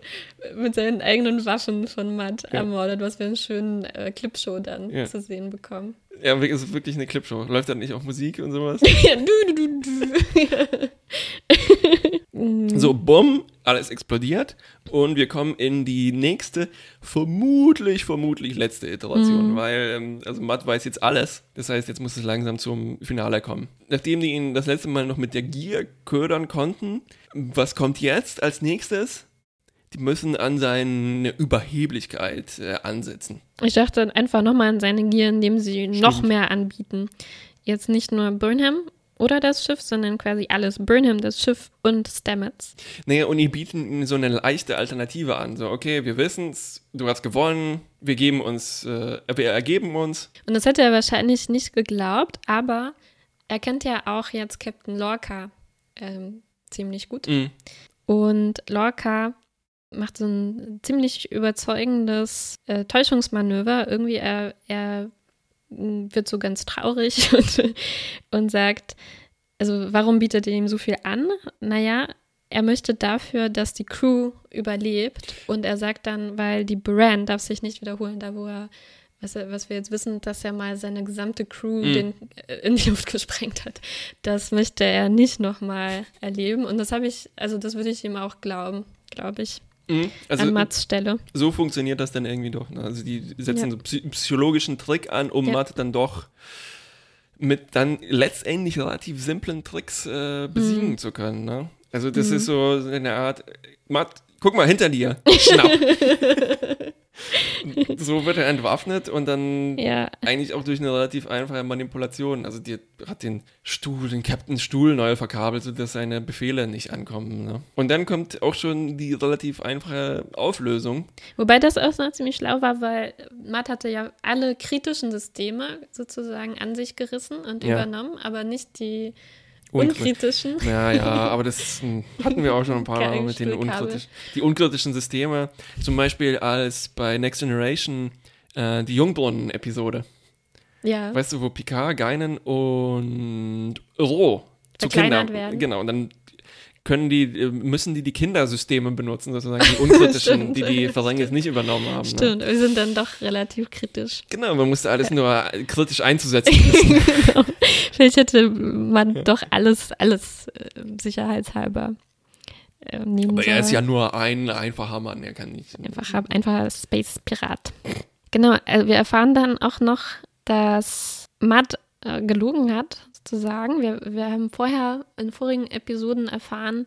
mit seinen eigenen Waffen von Matt ja. ermordet, was wir einen schönen äh, Clipshow dann zu sehen bekommen. Ja, es ist wirklich eine Clipshow. Läuft dann nicht auch Musik und sowas? ja, du, du, du, du. so, bumm, alles explodiert und wir kommen in die nächste, vermutlich, vermutlich letzte Iteration, mhm. weil, ähm, also Matt weiß jetzt alles. Das heißt, jetzt muss es langsam zum Finale kommen. Nachdem die ihn das letzte Mal noch mit der Gier ködern konnten, was kommt jetzt als nächstes? die müssen an seine Überheblichkeit äh, ansetzen. Ich dachte einfach nochmal an seine Gier, indem sie Stimmt. noch mehr anbieten. Jetzt nicht nur Burnham oder das Schiff, sondern quasi alles. Burnham, das Schiff und Stamets. Naja, und die bieten ihm so eine leichte Alternative an. So, okay, wir wissen es, du hast gewonnen, wir geben uns, äh, wir ergeben uns. Und das hätte er wahrscheinlich nicht geglaubt, aber er kennt ja auch jetzt Captain Lorca ähm, ziemlich gut. Mhm. Und Lorca macht so ein ziemlich überzeugendes äh, Täuschungsmanöver. Irgendwie er, er wird so ganz traurig und, und sagt, also warum bietet er ihm so viel an? Naja, er möchte dafür, dass die Crew überlebt. Und er sagt dann, weil die Brand darf sich nicht wiederholen, da wo er, was, er, was wir jetzt wissen, dass er mal seine gesamte Crew Mhm. den, äh, in die Luft gesprengt hat. Das möchte er nicht nochmal erleben. Und das habe ich, also das würde ich ihm auch glauben, glaube ich, Mhm. Also an Mats Stelle. so funktioniert das dann irgendwie doch. Ne? Also die setzen Ja. so psy psychologischen Trick an, um Ja. Matt dann doch mit dann letztendlich relativ simplen Tricks äh, besiegen Mhm. zu können. Ne? Also das ist so eine Art, Matt, guck mal hinter dir, schnapp. so wird er entwaffnet und dann Ja, eigentlich auch durch eine relativ einfache Manipulation. Also die hat den Stuhl, den Captain Stuhl neu verkabelt, sodass seine Befehle nicht ankommen. Ne? Und dann kommt auch schon die relativ einfache Auflösung. Wobei das auch noch ziemlich schlau war, weil Matt hatte ja alle kritischen Systeme sozusagen an sich gerissen und Ja. übernommen, aber nicht die unkritischen. Ja, ja, aber das hatten wir auch schon ein paar Mal mit den unkritischen, die unkritischen Systeme. Zum Beispiel als bei Next Generation äh, die Jungbrunnen-Episode. Ja, Weißt du, wo Picard, Geinen und Ro zu Kindern. werden. Genau, und dann können die, äh, müssen die die Kindersysteme benutzen, sozusagen die unkritischen, die die Ferenges nicht übernommen haben. Ne? stimmt. Wir sind dann doch relativ kritisch. Genau, man musste alles nur kritisch einzusetzen wissen. genau. Vielleicht hätte man doch alles, alles äh, sicherheitshalber äh, nehmen Aber er ist ja nur ein einfacher Mann, er kann nicht. Einfach, einfacher Space-Pirat. Genau, also wir erfahren dann auch noch, dass Matt äh, gelogen hat, sozusagen. Wir, wir haben vorher in vorigen Episoden erfahren,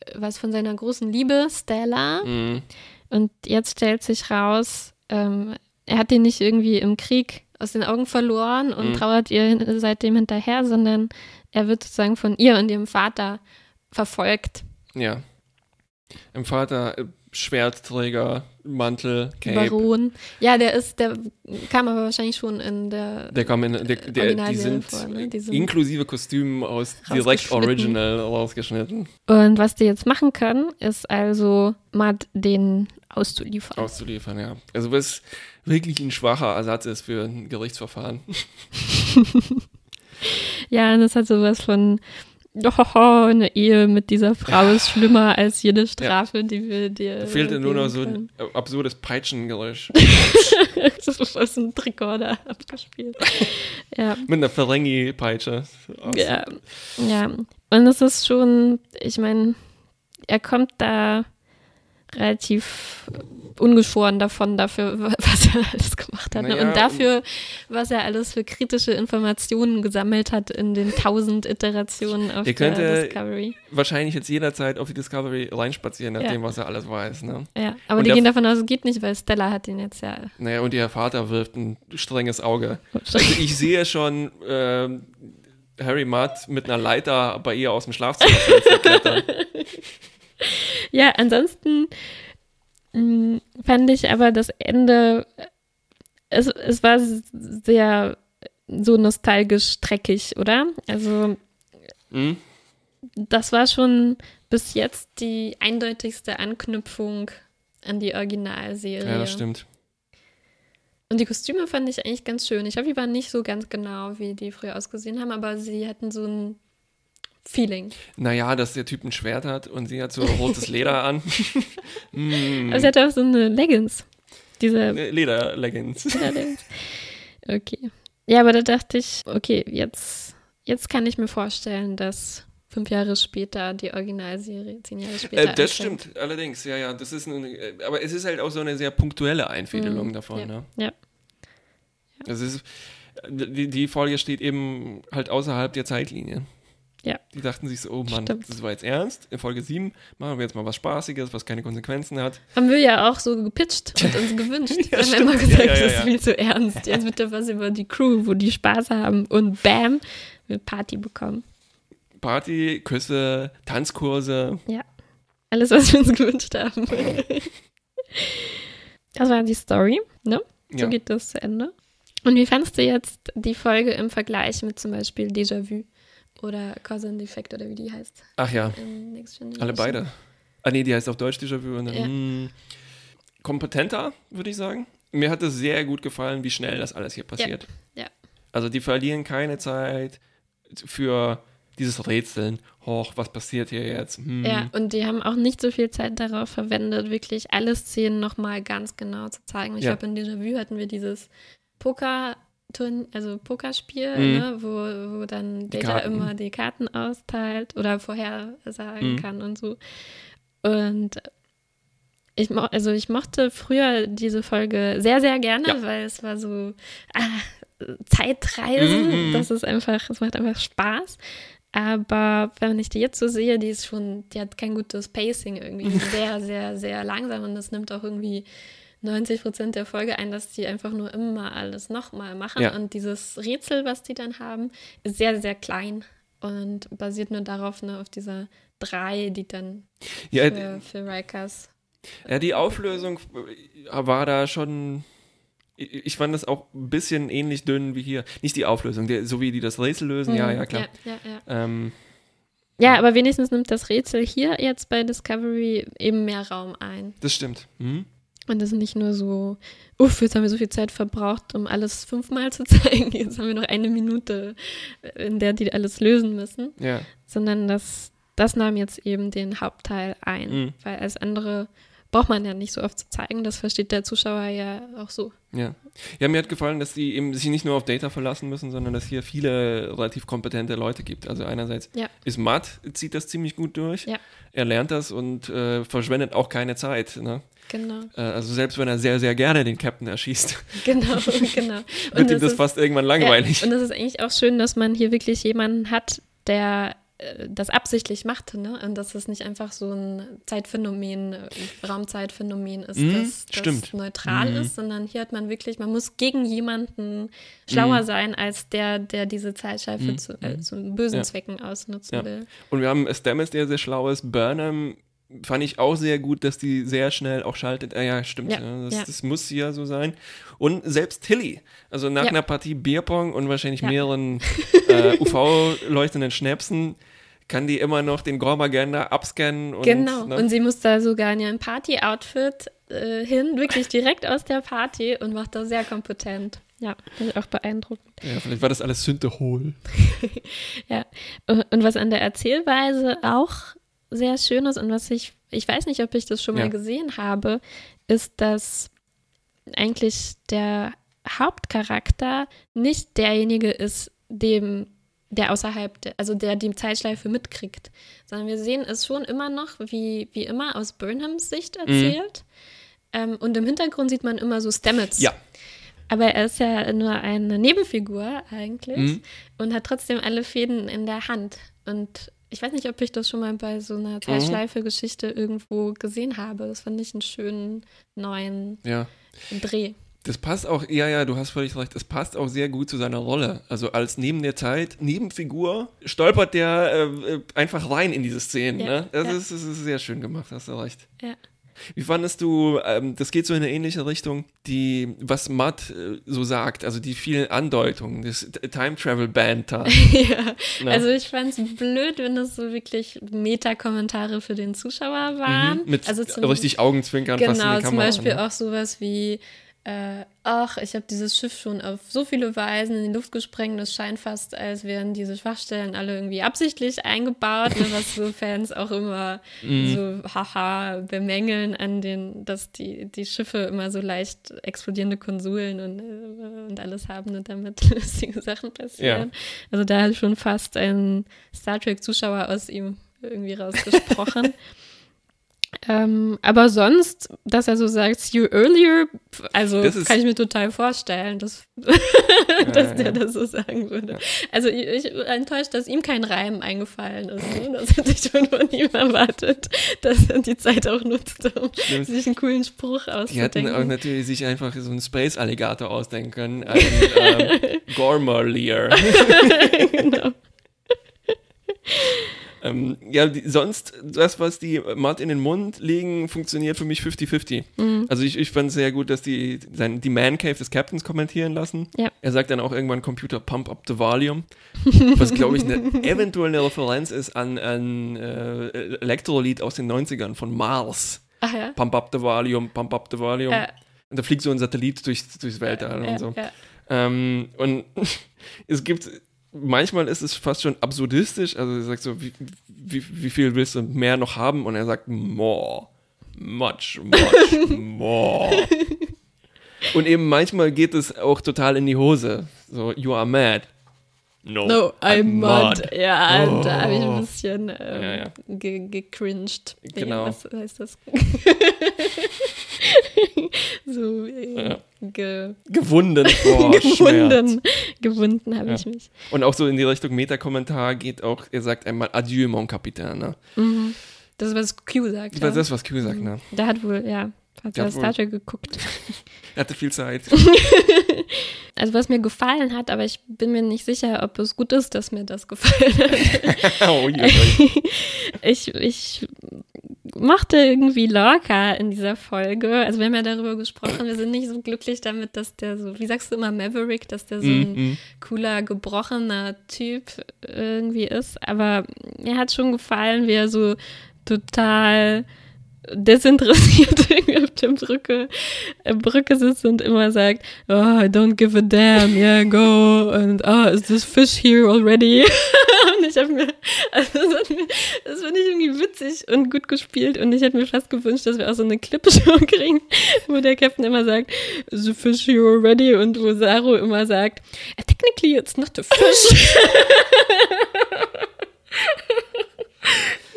äh, was von seiner großen Liebe, Stella. Mhm. Und jetzt stellt sich raus, ähm, er hat die nicht irgendwie im Krieg aus den Augen verloren und Mhm. trauert ihr seitdem hinterher, sondern er wird sozusagen von ihr und ihrem Vater verfolgt. Ja. Im Vater äh, Schwertträger, Mantel, Cape. Baron. Ja, der ist, der kam aber wahrscheinlich schon in der. Der kam in, der, der, die sind, vor, ne? Die sind inklusive Kostümen aus direkt original rausgeschnitten, Und was die jetzt machen können, ist also Matt den auszuliefern. auszuliefern, ja. Also was wirklich ein schwacher Ersatz ist für ein Gerichtsverfahren. Ja, und es hat sowas von. Oh, eine Ehe mit dieser Frau ist schlimmer als jede Strafe, die wir dir. Da fehlte nur noch so ein absurdes Peitschengeräusch das ist aus dem Tricorder abgespielt. ja. mit einer Ferengi-Peitsche. Ja. Ja. Und es ist schon, ich meine, er kommt da relativ ungeschoren davon, dafür, was er alles gemacht hat. Ne? Naja, und dafür, was er alles für kritische Informationen gesammelt hat in den tausend Iterationen auf der könnte- Discovery. Wahrscheinlich jetzt jederzeit auf die Discovery reinspazieren, Ja. nachdem, was er alles weiß. Ne? Ja, aber Und die gehen davon aus, es geht nicht, weil Stella hat ihn jetzt ja. Naja, und ihr Vater wirft ein strenges Auge. Also ich sehe schon ähm, Harry Mudd mit einer Leiter bei ihr aus dem Schlafzimmer klettern. Ja, ansonsten mh, fand ich aber das Ende, es, es war sehr so nostalgisch dreckig, oder? Also Hm? das war schon bis jetzt die eindeutigste Anknüpfung an die Originalserie. Ja, das stimmt. Und die Kostüme fand ich eigentlich ganz schön. Ich glaube, die waren nicht so ganz genau, wie die früher ausgesehen haben, aber sie hatten so ein Feeling. Naja, dass der Typ ein Schwert hat und sie hat so rotes Leder an. hm. Also sie hatte auch so eine Leggings. Diese Lederleggings. Allerdings. Okay. Ja, aber da dachte ich, okay, jetzt, jetzt kann ich mir vorstellen, dass fünf Jahre später die Originalserie, zehn Jahre später. Äh, das anfängt. stimmt, allerdings, ja, ja. Das ist eine, äh, aber es ist halt auch so eine sehr punktuelle Einfädelung Mhm, davon, ja, ne? ja. Das ist, die, die Folge steht eben halt außerhalb der Zeitlinie. Ja. Die dachten sich so, oh Mann, Stimmt. das war jetzt ernst. In Folge 7 machen wir jetzt mal was Spaßiges, was keine Konsequenzen hat. Haben wir ja auch so gepitcht und uns gewünscht. Ja, wir haben stimmt. immer gesagt, Ja, ja, das ja. ist viel zu ernst. Jetzt wird da was über die Crew, wo die Spaß haben und bam, wir Party bekommen. Party, Küsse, Tanzkurse. Alles, was wir uns gewünscht haben. das war die Story, ne? So Ja. geht das zu Ende. Und wie fandst du jetzt die Folge im Vergleich mit zum Beispiel Déjà-vu oder Cause and Effect oder wie die heißt? Ach ja, alle beide. Ah nee, die heißt auf Deutsch Déjà-vu. Ja. hm, kompetenter, würde ich sagen. Mir hat es sehr gut gefallen, wie schnell das alles hier passiert. ja. Also die verlieren keine Zeit für dieses Rätseln. Hoch, was passiert hier jetzt? Hm. Ja, und die haben auch nicht so viel Zeit darauf verwendet, wirklich alle Szenen nochmal ganz genau zu zeigen. Ich Ja. glaube, in Déjà-vu hatten wir dieses Poker, also Pokerspiel, Mhm. ne, wo, wo dann Die Data Karten. immer die Karten austeilt oder vorhersagen Mhm. kann und so. Und ich, mo also ich mochte früher diese Folge sehr, sehr gerne, Ja. weil es war so ah, Zeitreisen. Mhm. Das ist einfach, es macht einfach Spaß. Aber wenn ich die jetzt so sehe, die ist schon, die hat kein gutes Pacing irgendwie. Sehr, sehr, sehr langsam und das nimmt auch irgendwie 90 Prozent der Folge ein, dass die einfach nur immer alles nochmal machen. Ja. Und dieses Rätsel, was die dann haben, ist sehr, sehr klein und basiert nur darauf, ne, auf dieser drei, die dann Ja, für, für Rikers. Ja, die Auflösung äh, war da schon. Ich fand das auch ein bisschen ähnlich dünn wie hier. Nicht die Auflösung, der, so wie die das Rätsel lösen, ja, ja, klar. Ja, ja, ja. Ähm, ja, aber wenigstens nimmt das Rätsel hier jetzt bei Discovery eben mehr Raum ein. das stimmt. Mhm. Und das ist nicht nur so, uff, jetzt haben wir so viel Zeit verbraucht, um alles fünfmal zu zeigen. Jetzt haben wir noch eine Minute, in der die alles lösen müssen. Ja. Sondern das, das nahm jetzt eben den Hauptteil ein. Mhm. Weil als andere braucht man ja nicht so oft zu zeigen. Das versteht der Zuschauer ja auch so. Ja. ja, mir hat gefallen, dass die eben sich nicht nur auf Data verlassen müssen, sondern dass hier viele relativ kompetente Leute gibt. Also einerseits Ja. ist Matt, zieht das ziemlich gut durch. Ja. Er lernt das und äh, verschwendet auch keine Zeit. Ne? Genau, Äh, also selbst wenn er sehr, sehr gerne den Captain erschießt, genau, genau. wird ihm es das ist- fast irgendwann langweilig. Ja, und es ist eigentlich auch schön, dass man hier wirklich jemanden hat, der äh, das absichtlich macht, ne? Und dass es nicht einfach so ein Zeitphänomen, äh, Raumzeitphänomen ist, Mhm, das, das neutral Mhm. ist, sondern hier hat man wirklich, man muss gegen jemanden schlauer Mhm. sein, als der, der diese Zeitschleife Mhm, zu, äh, zu bösen Ja. Zwecken ausnutzen Ja. will. Und wir haben Stamets, der sehr schlau ist. Burnham fand ich auch sehr gut, dass die sehr schnell auch schaltet. Ah ja, stimmt. Ja, Ja, das, ja. das muss ja so sein. Und selbst Tilly, also nach einer Partie Bierpong und wahrscheinlich mehreren äh, UV-leuchtenden Schnäpsen, kann die immer noch den Gorm-Agenda abscannen. Und, genau. ne? Und sie muss da sogar in ihrem Party-Outfit äh, hin, wirklich direkt aus der Party und macht das sehr kompetent. Ja, finde ich auch beeindruckend. ja, vielleicht war das alles Synthehol. Ja, und was an der Erzählweise auch sehr schön ist und was ich, ich weiß nicht, ob ich das schon mal Ja. gesehen habe, ist, dass eigentlich der Hauptcharakter nicht derjenige ist, dem der außerhalb, der, also der die Zeitschleife mitkriegt, sondern wir sehen es schon immer noch, wie, wie immer, aus Burnhams Sicht erzählt. Ähm, und im Hintergrund sieht man immer so Stamets. Ja. Aber er ist ja nur eine Nebenfigur eigentlich Mhm. und hat trotzdem alle Fäden in der Hand. Und ich weiß nicht, ob ich das schon mal bei so Mhm. einer Zeitschleife-Geschichte irgendwo gesehen habe. Das fand ich einen schönen neuen Ja. Dreh. Das passt auch, ja, ja, du hast völlig recht, es passt auch sehr gut zu seiner Rolle. Also als neben der Zeit, Nebenfigur, stolpert der äh, äh, einfach rein in diese Szenen. Ja, ne? das, ja. ist, das ist sehr schön gemacht, hast du recht. Ja. Wie fandest du, ähm, das geht so in eine ähnliche Richtung, die, was Matt äh, so sagt, also die vielen Andeutungen, das Time Travel Banter. ja. Also ich fand es blöd, wenn das so wirklich Meta-Kommentare für den Zuschauer waren. Mhm, Mit also zum, richtig Augenzwinkern Genau, zum Kamera. Beispiel ne? auch sowas wie, äh, ach, ich habe dieses Schiff schon auf so viele Weisen in die Luft gesprengt, es scheint fast, als wären diese Schwachstellen alle irgendwie absichtlich eingebaut, ne, was so Fans auch immer Mhm. so haha bemängeln an den, dass die, die Schiffe immer so leicht explodierende Konsolen und, äh, und alles haben und damit lustige Sachen passieren. Also da hat schon fast ein Star Trek-Zuschauer aus ihm irgendwie rausgesprochen. Ähm, aber sonst, dass er so sagt, see you earlier, also Das ist- kann ich mir total vorstellen, dass, dass der ja. das so sagen würde. Ja. Also ich, ich enttäuscht, dass ihm kein Reim eingefallen ist. Ne? Das hätte ich schon von ihm erwartet, dass er die Zeit auch nutzt, um Stimmt. sich einen coolen Spruch Die hätten auszudenken. auch natürlich sich einfach so einen Space-Alligator ausdenken können. Ein ähm, Gormalier. genau. Ähm, ja, die, sonst, das, was die Matt in den Mund legen, funktioniert für mich 50-50. Mhm. Also ich, ich fand es sehr gut, dass die sein, die Man Cave des Captains kommentieren lassen. Ja. Er sagt dann auch irgendwann Computer Pump Up the Volume, was glaube ich eine, eventuell eine Referenz ist an ein äh, Elektrolied aus den 90ern von Mars. Ach ja. Pump Up the Volume, Pump Up the Volume. Ja. Und da fliegt so ein Satellit durchs, durchs Weltall und so. Ähm, und es gibt, manchmal ist es fast schon absurdistisch. Also er sagt so, wie, wie, wie viel willst du mehr noch haben? Und er sagt, more, much, much, more. Und eben manchmal geht es auch total in die Hose. So, you are mad. No, No, I'm mad. Ja, Oh. da habe ich ein bisschen ähm, Ja, ja. Ge gecringed. Genau. Was heißt das? so äh, Ja. ge Gewunden vor Schmerz. Gewunden. Habe Ja. ich mich. Und auch so in die Richtung Meta-Kommentar geht auch, er sagt einmal Adieu, mon Capitaine. Ne? Mhm. Das ist, was Q sagt. Das ist was Q sagt, ne? Der hat wohl, ja, hat Der ja Star Trek geguckt. Er hatte viel Zeit. Also was mir gefallen hat, aber ich bin mir nicht sicher, ob es gut ist, dass mir das gefallen hat. oh, je, je. ich, ich mochte irgendwie Lorca in dieser Folge. Also wir haben ja darüber gesprochen, wir sind nicht so glücklich damit, dass der so, wie sagst du immer, Maverick, dass der so ein Mhm. cooler, gebrochener Typ irgendwie ist. Aber mir hat schon gefallen, wie er so total desinteressiert irgendwie auf der Brücke, äh, Brücke sitzt und immer sagt, oh, I don't give a damn, yeah, go, und oh, is this fish here already? und ich habe mir, also das, mir, das finde ich irgendwie witzig und gut gespielt und ich hätte mir fast gewünscht, dass wir auch so eine Clipshow kriegen, wo der Captain immer sagt, is the fish here already? Und wo Saru immer sagt, "Uh, technically it's not a fish.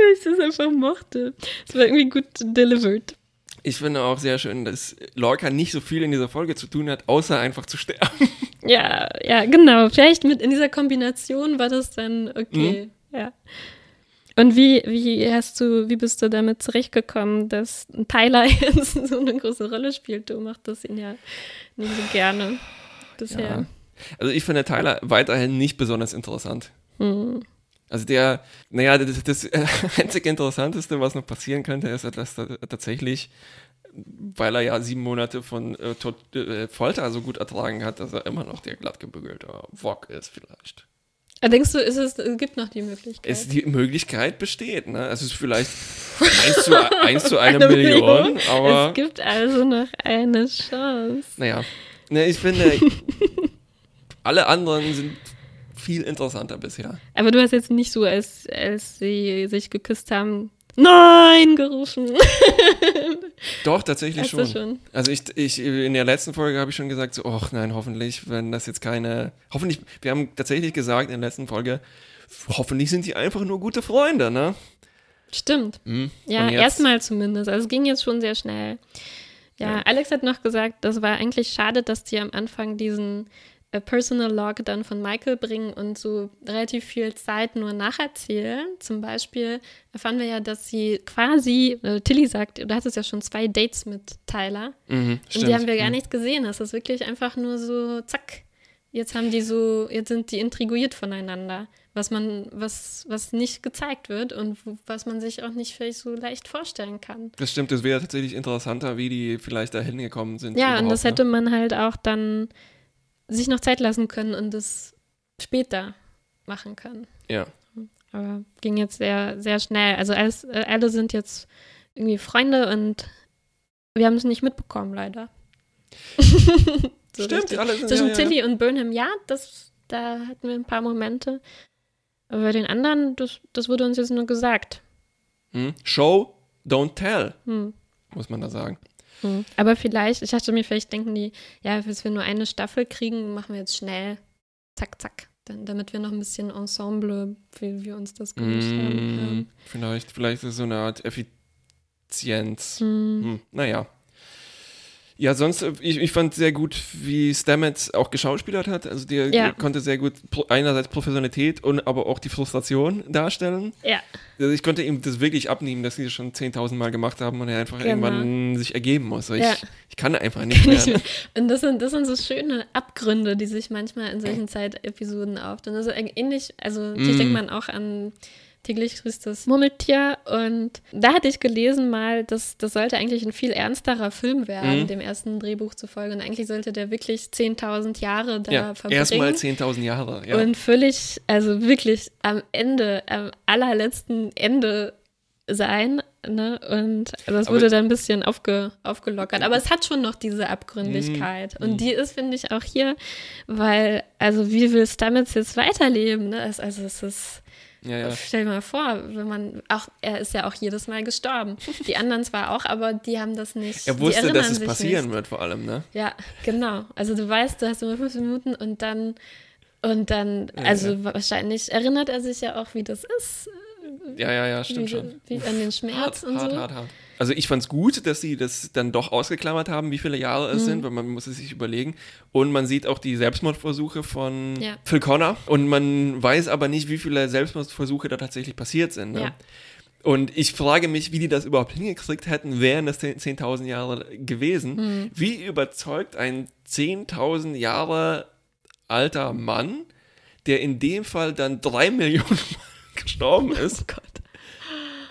Weil ich das einfach mochte. Es war irgendwie gut delivered. Ich finde auch sehr schön, dass Lorca nicht so viel in dieser Folge zu tun hat, außer einfach zu sterben. Ja, ja, genau. Vielleicht mit in dieser Kombination war das dann okay. Ja. Und wie, wie hast du, wie bist du damit zurechtgekommen, dass Tyler jetzt so eine große Rolle spielt? Du machst das ihn ja nicht so gerne bisher. Ja. Also ich finde Tyler weiterhin nicht besonders interessant. Hm. Also der, naja, das, das äh, einzig Interessanteste, was noch passieren könnte, ist, dass er tatsächlich, weil er ja sieben Monate von äh, Tod, äh, Folter so gut ertragen hat, dass er immer noch der glattgebügelte Wok ist vielleicht. Aber Denkst du, ist es, es gibt noch die Möglichkeit? Es, die Möglichkeit besteht, ne? Es ist vielleicht eins zu, eins zu einer Eine Million, Million? aber es gibt also noch eine Chance. naja. Ne, ich finde, alle anderen sind viel interessanter bisher. Aber du hast jetzt nicht so, als, als sie sich geküsst haben, Nein gerufen. Doch, tatsächlich schon. schon? Also ich, ich in der letzten Folge habe ich schon gesagt, so, ach nein, hoffentlich, wenn das jetzt keine, hoffentlich, wir haben tatsächlich gesagt in der letzten Folge, hoffentlich sind die einfach nur gute Freunde, ne? Stimmt. Hm. Ja, erstmal zumindest. Also es ging jetzt schon sehr schnell. Ja, Ja. Alex hat noch gesagt, das war eigentlich schade, dass die am Anfang diesen Personal Log dann von Michael bringen und so relativ viel Zeit nur nacherzählen. Zum Beispiel erfahren wir ja, dass sie quasi, äh, Tilly sagt, du hattest ja schon zwei Dates mit Tyler Mhm, und die haben wir gar Mhm. nicht gesehen. Das ist wirklich einfach nur so, zack. Jetzt haben die so, jetzt sind die intriguiert voneinander, was man, was, was nicht gezeigt wird und was man sich auch nicht vielleicht so leicht vorstellen kann. Das stimmt, das wäre tatsächlich interessanter, wie die vielleicht da hingekommen sind. Ja, und das hätte man halt auch dann sich noch Zeit lassen können und das später machen können. Ne? Ja. Aber ging jetzt sehr, sehr schnell. Also alles, äh, alle sind jetzt irgendwie Freunde und wir haben es nicht mitbekommen, leider. So Stimmt, alle sind Zwischen ja, ja. Tilly und Burnham, ja, das, da hatten wir ein paar Momente. Aber bei den anderen, das, das wurde uns jetzt nur gesagt. Hm? Show, don't tell, Hm. muss man da sagen. Hm. Aber vielleicht, ich dachte mir, vielleicht denken die, ja, bis wir nur eine Staffel kriegen, machen wir jetzt schnell, zack, zack. Dann, damit wir noch ein bisschen Ensemble, wie wir uns das gewünscht Hm, haben. vielleicht, vielleicht ist es so eine Art Effizienz. Ja. Hm. Hm, naja. Ja, sonst, äh, ich, ich fand sehr gut, wie Stamets auch geschauspielert hat. Also der Ja. konnte sehr gut einerseits Professionalität und aber auch die Frustration darstellen. ja, Also ich konnte ihm das wirklich abnehmen, dass sie das schon 10.000 Mal gemacht haben und er einfach Genau. irgendwann sich ergeben muss. Also Ja. Ich, ich kann einfach nicht mehr. Und das sind, das sind so schöne Abgründe, die sich manchmal in solchen Zeitepisoden auftun. Also ähnlich, also Mm. denkt man auch an täglich grüßt das Murmeltier. Und da hatte ich gelesen mal, dass das sollte eigentlich ein viel ernsterer Film werden, Mhm. dem ersten Drehbuch zufolge. Und eigentlich sollte der wirklich 10.000 Jahre da Ja, verbringen. erstmal 10.000 Jahre. Ja. Und völlig, also wirklich am Ende, am allerletzten Ende sein. Ne? Und das Aber- wurde dann ein bisschen aufge, aufgelockert. Aber es hat schon noch diese Abgründigkeit. Mhm. Und die ist, finde ich, auch hier, weil, also wie will Stamets jetzt weiterleben? Ne? Also es ist, ja, ja. stell dir mal vor, wenn man, auch, er ist ja auch jedes Mal gestorben. Die anderen zwar auch, aber die haben das nicht. Er wusste, dass es passieren nicht. wird, vor allem, ne? Ja, genau. Also du weißt, du hast immer fünf Minuten und dann und dann, Ja, also wahrscheinlich erinnert er sich ja auch, wie das ist, Ja, ja, ja, wie, stimmt schon. wie an den Schmerz Hart, und hart, so. hart, hart. Also ich fand's gut, dass sie das dann doch ausgeklammert haben, wie viele Jahre Mhm. es sind, weil man muss es sich überlegen. Und man sieht auch die Selbstmordversuche von Ja. Phil Connor und man weiß aber nicht, wie viele Selbstmordversuche da tatsächlich passiert sind. Ne? Ja. Und ich frage mich, wie die das überhaupt hingekriegt hätten, wären das 10 10.000 Jahre gewesen. Mhm. Wie überzeugt ein 10.000 Jahre alter Mann, der in dem Fall dann drei Millionen Mal gestorben ist, Oh Gott.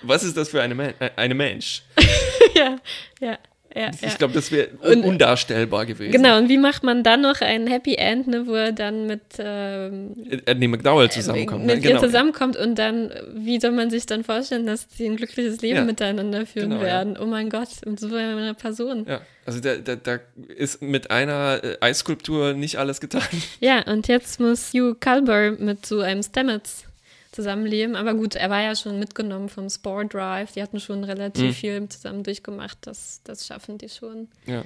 Was ist das für eine, Men äh, eine Mensch? ja, ja, ja. Ich ja. glaube, das wäre Und- undarstellbar gewesen. Genau, und wie macht man dann noch ein Happy End, ne, wo er dann mit, ähm, Äh, nee, McDowell zusammenkommt. mit ne? ihr genau. zusammenkommt und dann, wie soll man sich dann vorstellen, dass sie ein glückliches Leben Ja. miteinander führen Genau, werden? Oh mein Gott, mit so einer Person. Ja, also da, da, da ist mit einer äh, Eisskulptur nicht alles getan. Ja, und jetzt muss Hugh Culber mit so einem Stamets zusammenleben. Aber gut, er war ja schon mitgenommen vom Spore Drive. Die hatten schon relativ Mhm. viel zusammen durchgemacht. Das, das schaffen die schon. Ja.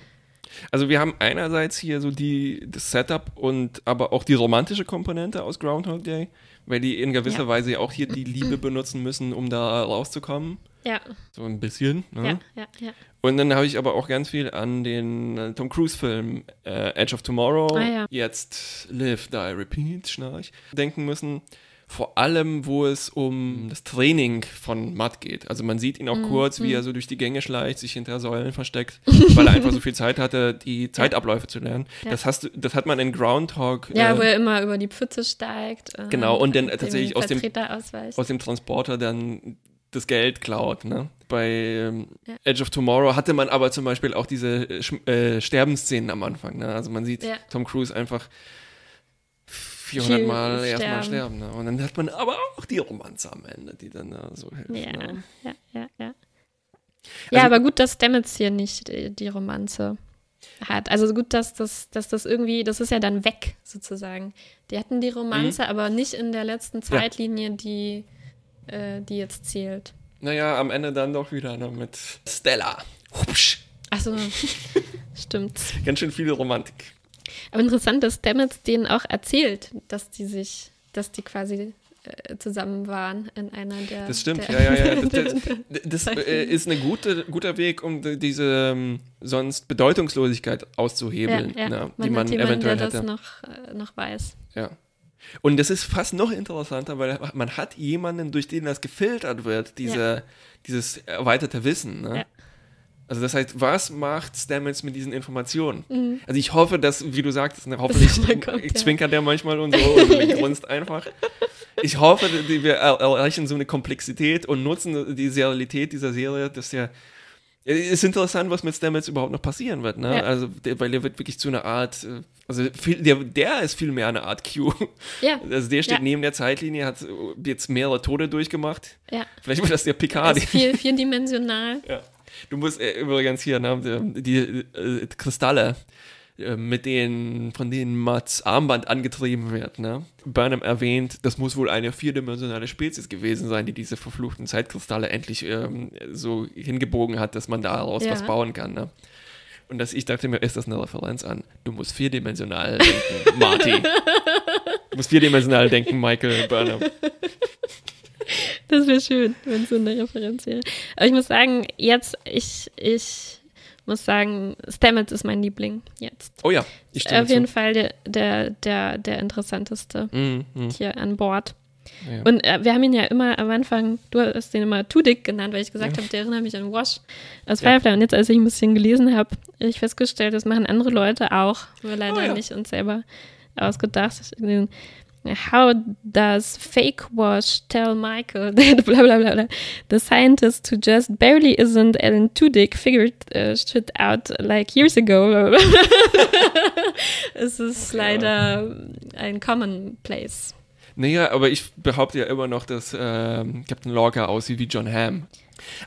Also wir haben einerseits hier so die, das Setup und aber auch die romantische Komponente aus Groundhog Day, weil die in gewisser Ja. Weise auch hier die Liebe benutzen müssen, um da rauszukommen. Ja, So ein bisschen. Ne? ja, ja, ja. Und dann habe ich aber auch ganz viel an den Tom Cruise-Film äh, Edge of Tomorrow, Ah, ja. jetzt Live, Die, Repeat, Schnarch, denken müssen. Vor allem, wo es um das Training von Matt geht. Also man sieht ihn Mhm, auch kurz, wie er so durch die Gänge schleicht, sich hinter Säulen versteckt, weil er einfach so viel Zeit hatte, die Zeitabläufe zu lernen. Ja. Das, hast du, das hat man in Groundhog Ja, äh, wo er immer über die Pfütze steigt. äh, Genau, und dann tatsächlich aus dem- aus dem Transporter dann das Geld klaut. Ne? Bei ähm, Ja. Edge of Tomorrow hatte man aber zum Beispiel auch diese äh, äh, Sterbenszenen am Anfang. Ne? Also man sieht Ja. Tom Cruise einfach 400 Viel Mal erstmal sterben. Ne? Und dann hat man aber auch die Romanze am Ende, die dann da so hilft. Ja, Ne? ja, ja, ja. Also- Ja, aber gut, dass Stamets hier nicht die, die Romanze hat. Also gut, dass das, dass das irgendwie, das ist ja dann weg, sozusagen. Die hatten die Romanze, Mhm. aber nicht in der letzten Zeitlinie, die, äh, die jetzt zählt. Naja, am Ende dann doch wieder ne, mit Stella. Hupsch. Achso, stimmt. Ganz schön viel Romantik. Aber interessant, dass Stamets denen auch erzählt, dass die sich, dass die quasi äh, zusammen waren in einer der. Das stimmt, der, ja, ja, ja. Das, das, das äh, ist ein gute, guter Weg, um die- diese ähm, sonst Bedeutungslosigkeit auszuhebeln, ja, ja. ne, man die man jemanden, eventuell der das hätte. noch, äh, noch weiß. Ja. Und das ist fast noch interessanter, weil man hat jemanden, durch den das gefiltert wird, diese, dieses erweiterte Wissen. Ne? Ja. Also das heißt, was macht Stamets mit diesen Informationen? Mhm. Also ich hoffe, dass, wie du sagtest, ne, hoffentlich kommt, ja. zwinkert der manchmal und so und grunzt einfach. Ich hoffe, wir er- erreichen so eine Komplexität und nutzen die Serialität dieser Serie, dass der es ist interessant, was mit Stamets überhaupt noch passieren wird, ne? Ja. Also, der, weil der wird wirklich zu einer Art, äh, also viel, der, der ist viel mehr eine Art Q. Ja, Also der steht Ja. neben der Zeitlinie, hat jetzt mehrere Tode durchgemacht. ja. Vielleicht wird das der Picard. Ist vier, vierdimensional. Ja. Du musst äh, übrigens hier ne, die, äh, Kristalle, äh, mit denen, von denen Mats Armband angetrieben wird. Ne? Burnham erwähnt, das muss wohl eine vierdimensionale Spezies gewesen sein, die diese verfluchten Zeitkristalle endlich ähm, so hingebogen hat, dass man daraus Ja. was bauen kann. Ne? Und dass ich dachte mir, ist das eine Referenz an? Du musst vierdimensional denken, Marty. Du musst vierdimensional denken, Michael Burnham. Das wäre schön, wenn es so eine Referenz wäre. Aber ich muss sagen, jetzt, ich, ich muss sagen, Stamets ist mein Liebling jetzt. Oh ja, ich stimme Auf jeden zu. Fall der, der, der, der interessanteste Mhm, mhm. hier an Bord. Ja. Und äh, wir haben ihn ja immer am Anfang, du hast den immer Too Dick genannt, weil ich gesagt habe, der erinnert mich an Wash aus Ja. Firefly. Und jetzt, als ich ein bisschen gelesen habe, habe ich festgestellt, das machen andere Leute auch. Wir leider Oh ja. nicht uns selber ausgedacht. How does fake wash tell Michael that blah blah blah, blah. the scientist who just barely isn't Alan Tudyk figured uh, shit out like years ago? es ist leider ein Commonplace. Naja, aber ich behaupte ja immer noch, dass ähm, Captain Lorca aussieht wie John Hamm.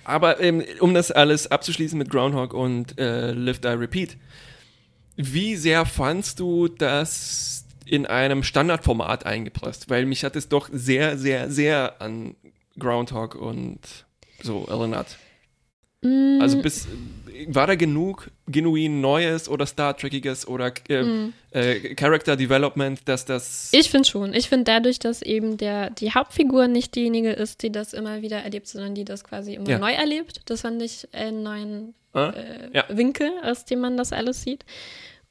Aber ähm, um das alles abzuschließen mit Groundhog und äh, Live, Die, Repeat, wie sehr fandst du das in einem Standardformat eingepresst? Weil mich hat es doch sehr, sehr, sehr an Groundhog und so erinnert. Mm, Also bis war da genug genuin Neues oder Star Trekiges oder äh, mm. äh, Character Development, dass das Ich finde schon. Ich finde dadurch, dass eben der, die Hauptfigur nicht diejenige ist, die das immer wieder erlebt, sondern die das quasi immer Ja. neu erlebt. Das fand ich einen neuen äh, äh, Ja. Winkel, aus dem man das alles sieht.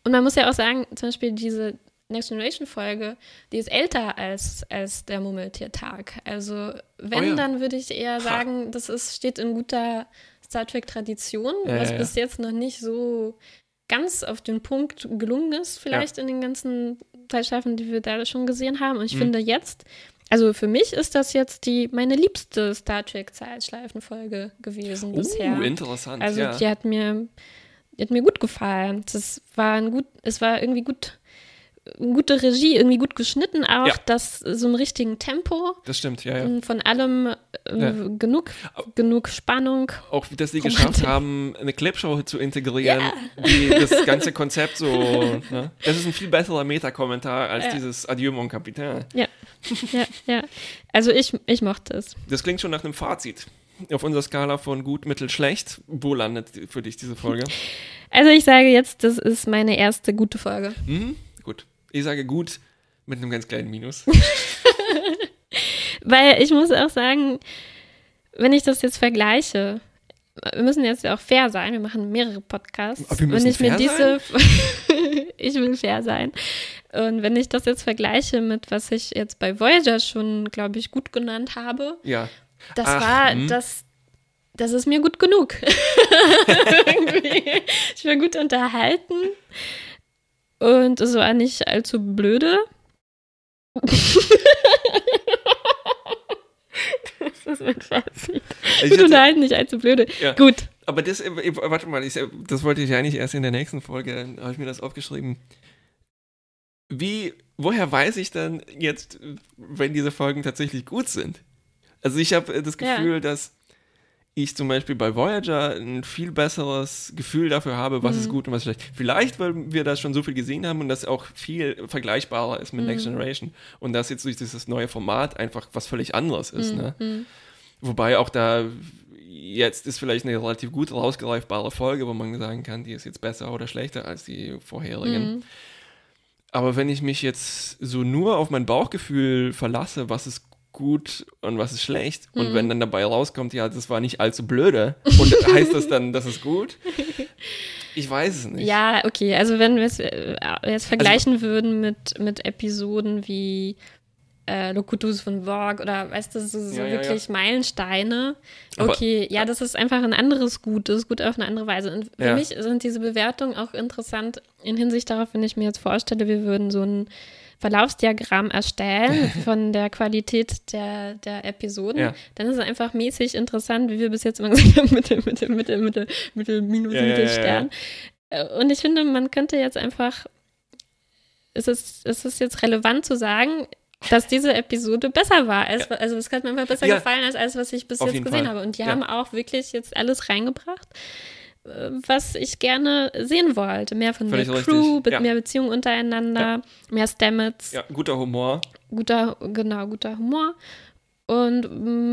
Und man muss ja auch sagen, zum Beispiel diese Next Generation Folge, die ist älter als, als der Murmeltiertag. Also wenn, Oh ja. dann würde ich eher sagen, das ist, steht in guter Star Trek-Tradition, Ja, was ja, bis jetzt noch nicht so ganz auf den Punkt gelungen ist, vielleicht in den ganzen Zeitstaffeln, die wir da schon gesehen haben. Und ich Mhm. finde jetzt, also für mich ist das jetzt die meine liebste Star Trek Zeitschleifenfolge gewesen bisher. uh, interessant. Also ja. die hat mir, die hat mir gut gefallen. Das war ein gut, es war irgendwie gut, gute Regie, irgendwie gut geschnitten auch, Ja. das so im richtigen Tempo. das stimmt, ja, ja. und Von allem äh, Ja. genug, genug Spannung. Auch dass sie Romantik. geschafft haben, eine Clipshow zu integrieren, die das ganze Konzept so. Ne? Das ist ein viel besserer Metakommentar als Ja. dieses Adieu mon Capitaine. Ja, ja. Also ich, ich mochte es. Das klingt schon nach einem Fazit. Auf unserer Skala von gut, mittel, schlecht. Wo landet für dich diese Folge? Also ich sage jetzt, das ist meine erste gute Folge. Mhm, gut. Ich sage gut mit einem ganz kleinen Minus. Weil ich muss auch sagen, wenn ich das jetzt vergleiche, wir müssen jetzt ja auch fair sein, wir machen mehrere Podcasts. Aber wir müssen wenn ich mir fair diese, ich will fair sein. Und wenn ich das jetzt vergleiche mit, was ich jetzt bei Voyager schon, glaube ich, gut genannt habe, Ja. das Ach, war, hm. das, das ist mir gut genug. Ich war gut unterhalten und es war nicht allzu blöde. das ist mein Fazit. Ich Gut hatte, unterhalten, nicht allzu blöde. Ja. Gut. aber das, äh, warte mal, ich, das wollte ich eigentlich erst in der nächsten Folge, habe ich mir das aufgeschrieben. Wie, woher weiß ich dann jetzt, wenn diese Folgen tatsächlich gut sind? Also ich habe das Ja. Gefühl, dass ich zum Beispiel bei Voyager ein viel besseres Gefühl dafür habe, was ist Mhm. gut und was schlecht. Vielleicht, weil wir das schon so viel gesehen haben und das auch viel vergleichbarer ist mit Mhm. Next Generation und das jetzt durch dieses neue Format einfach was völlig anderes ist. Ne? Mhm. Wobei auch da jetzt ist vielleicht eine relativ gut rausgreifbare Folge, wo man sagen kann, die ist jetzt besser oder schlechter als die vorherigen. Mhm. Aber wenn ich mich jetzt so nur auf mein Bauchgefühl verlasse, was ist gut und was ist schlecht, und Mhm. wenn dann dabei rauskommt, ja, das war nicht allzu blöde, und heißt das dann, das ist gut? Ich weiß es nicht. Ja, okay. Also wenn wir es äh, Also jetzt vergleichen würden mit, mit Episoden wie äh, Locutus von Borg oder weißt du, so, so Ja, ja, wirklich Meilensteine. Aber- Okay, ja, das ist einfach ein anderes Gut, das ist gut auf eine andere Weise. Und für Ja. mich sind diese Bewertungen auch interessant in Hinsicht darauf, wenn ich mir jetzt vorstelle, wir würden so ein Verlaufsdiagramm erstellen von der Qualität der, der Episoden, Ja. dann ist es einfach mäßig interessant, wie wir bis jetzt immer gesagt haben, Mittel, Mittel, Mittel, Mittel, Mittel, Minus, Ja, ja, Mittel, ja, ja. Stern. Äh, Und ich finde, man könnte jetzt einfach, es ist, es ist jetzt relevant zu sagen, dass diese Episode besser war. Als, Also es hat mir einfach besser Ja. gefallen als alles, was ich bis Auf jetzt gesehen Fall. habe. Und die Ja. haben auch wirklich jetzt alles reingebracht, was ich gerne sehen wollte. Mehr von Völlig der. Crew, Ja. mehr Beziehungen untereinander, mehr Stamets, Ja, guter Humor. guter, genau, guter Humor. Und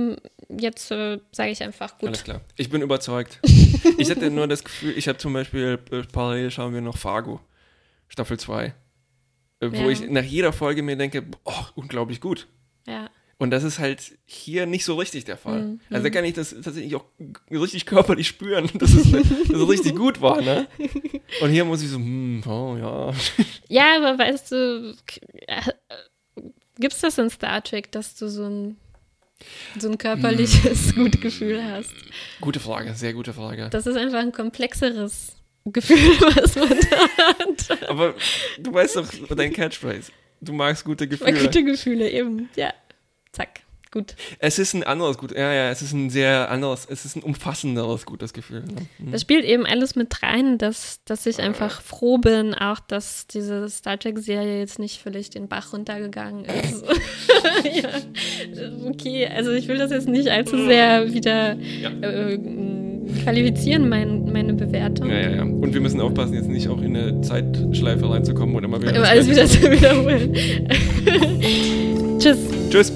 mh, jetzt äh, sage ich einfach gut. Alles klar. Ich bin überzeugt. ich hatte nur das Gefühl, ich habe zum Beispiel, äh, parallel schauen wir noch Fargo, Staffel 2. Äh, Wo Ja. ich nach jeder Folge mir denke, oh, unglaublich gut. Ja. Und das ist halt hier nicht so richtig der Fall. Mhm. Also da kann ich das tatsächlich auch richtig körperlich spüren, dass es, dass es richtig gut war, ne? Und hier muss ich so, hm, oh ja. Ja, aber weißt du, gibt es das in Star Trek, dass du so ein, so ein körperliches Mm. Gutgefühl hast? Gute Frage, sehr gute Frage. Das ist einfach ein komplexeres Gefühl, was man da hat. Aber du weißt doch dein Catchphrase. Du magst gute Gefühle. gute Gefühle, eben. Ja. Zack. Gut. Es ist ein anderes gut. Ja, ja, es ist ein sehr anderes, es ist ein umfassenderes gutes Gefühl. Ne? Mhm. Das spielt eben alles mit rein, dass, dass ich einfach froh bin, auch dass diese Star Trek-Serie jetzt nicht völlig den Bach runtergegangen ist. ja, okay, also ich will das jetzt nicht allzu sehr wieder Ja. äh, qualifizieren, mein, meine Bewertung. Ja, ja, ja. Und wir müssen aufpassen, jetzt nicht auch in eine Zeitschleife reinzukommen oder mal wieder. Das alles wieder zu wiederholen. Tschüss. Tschüss.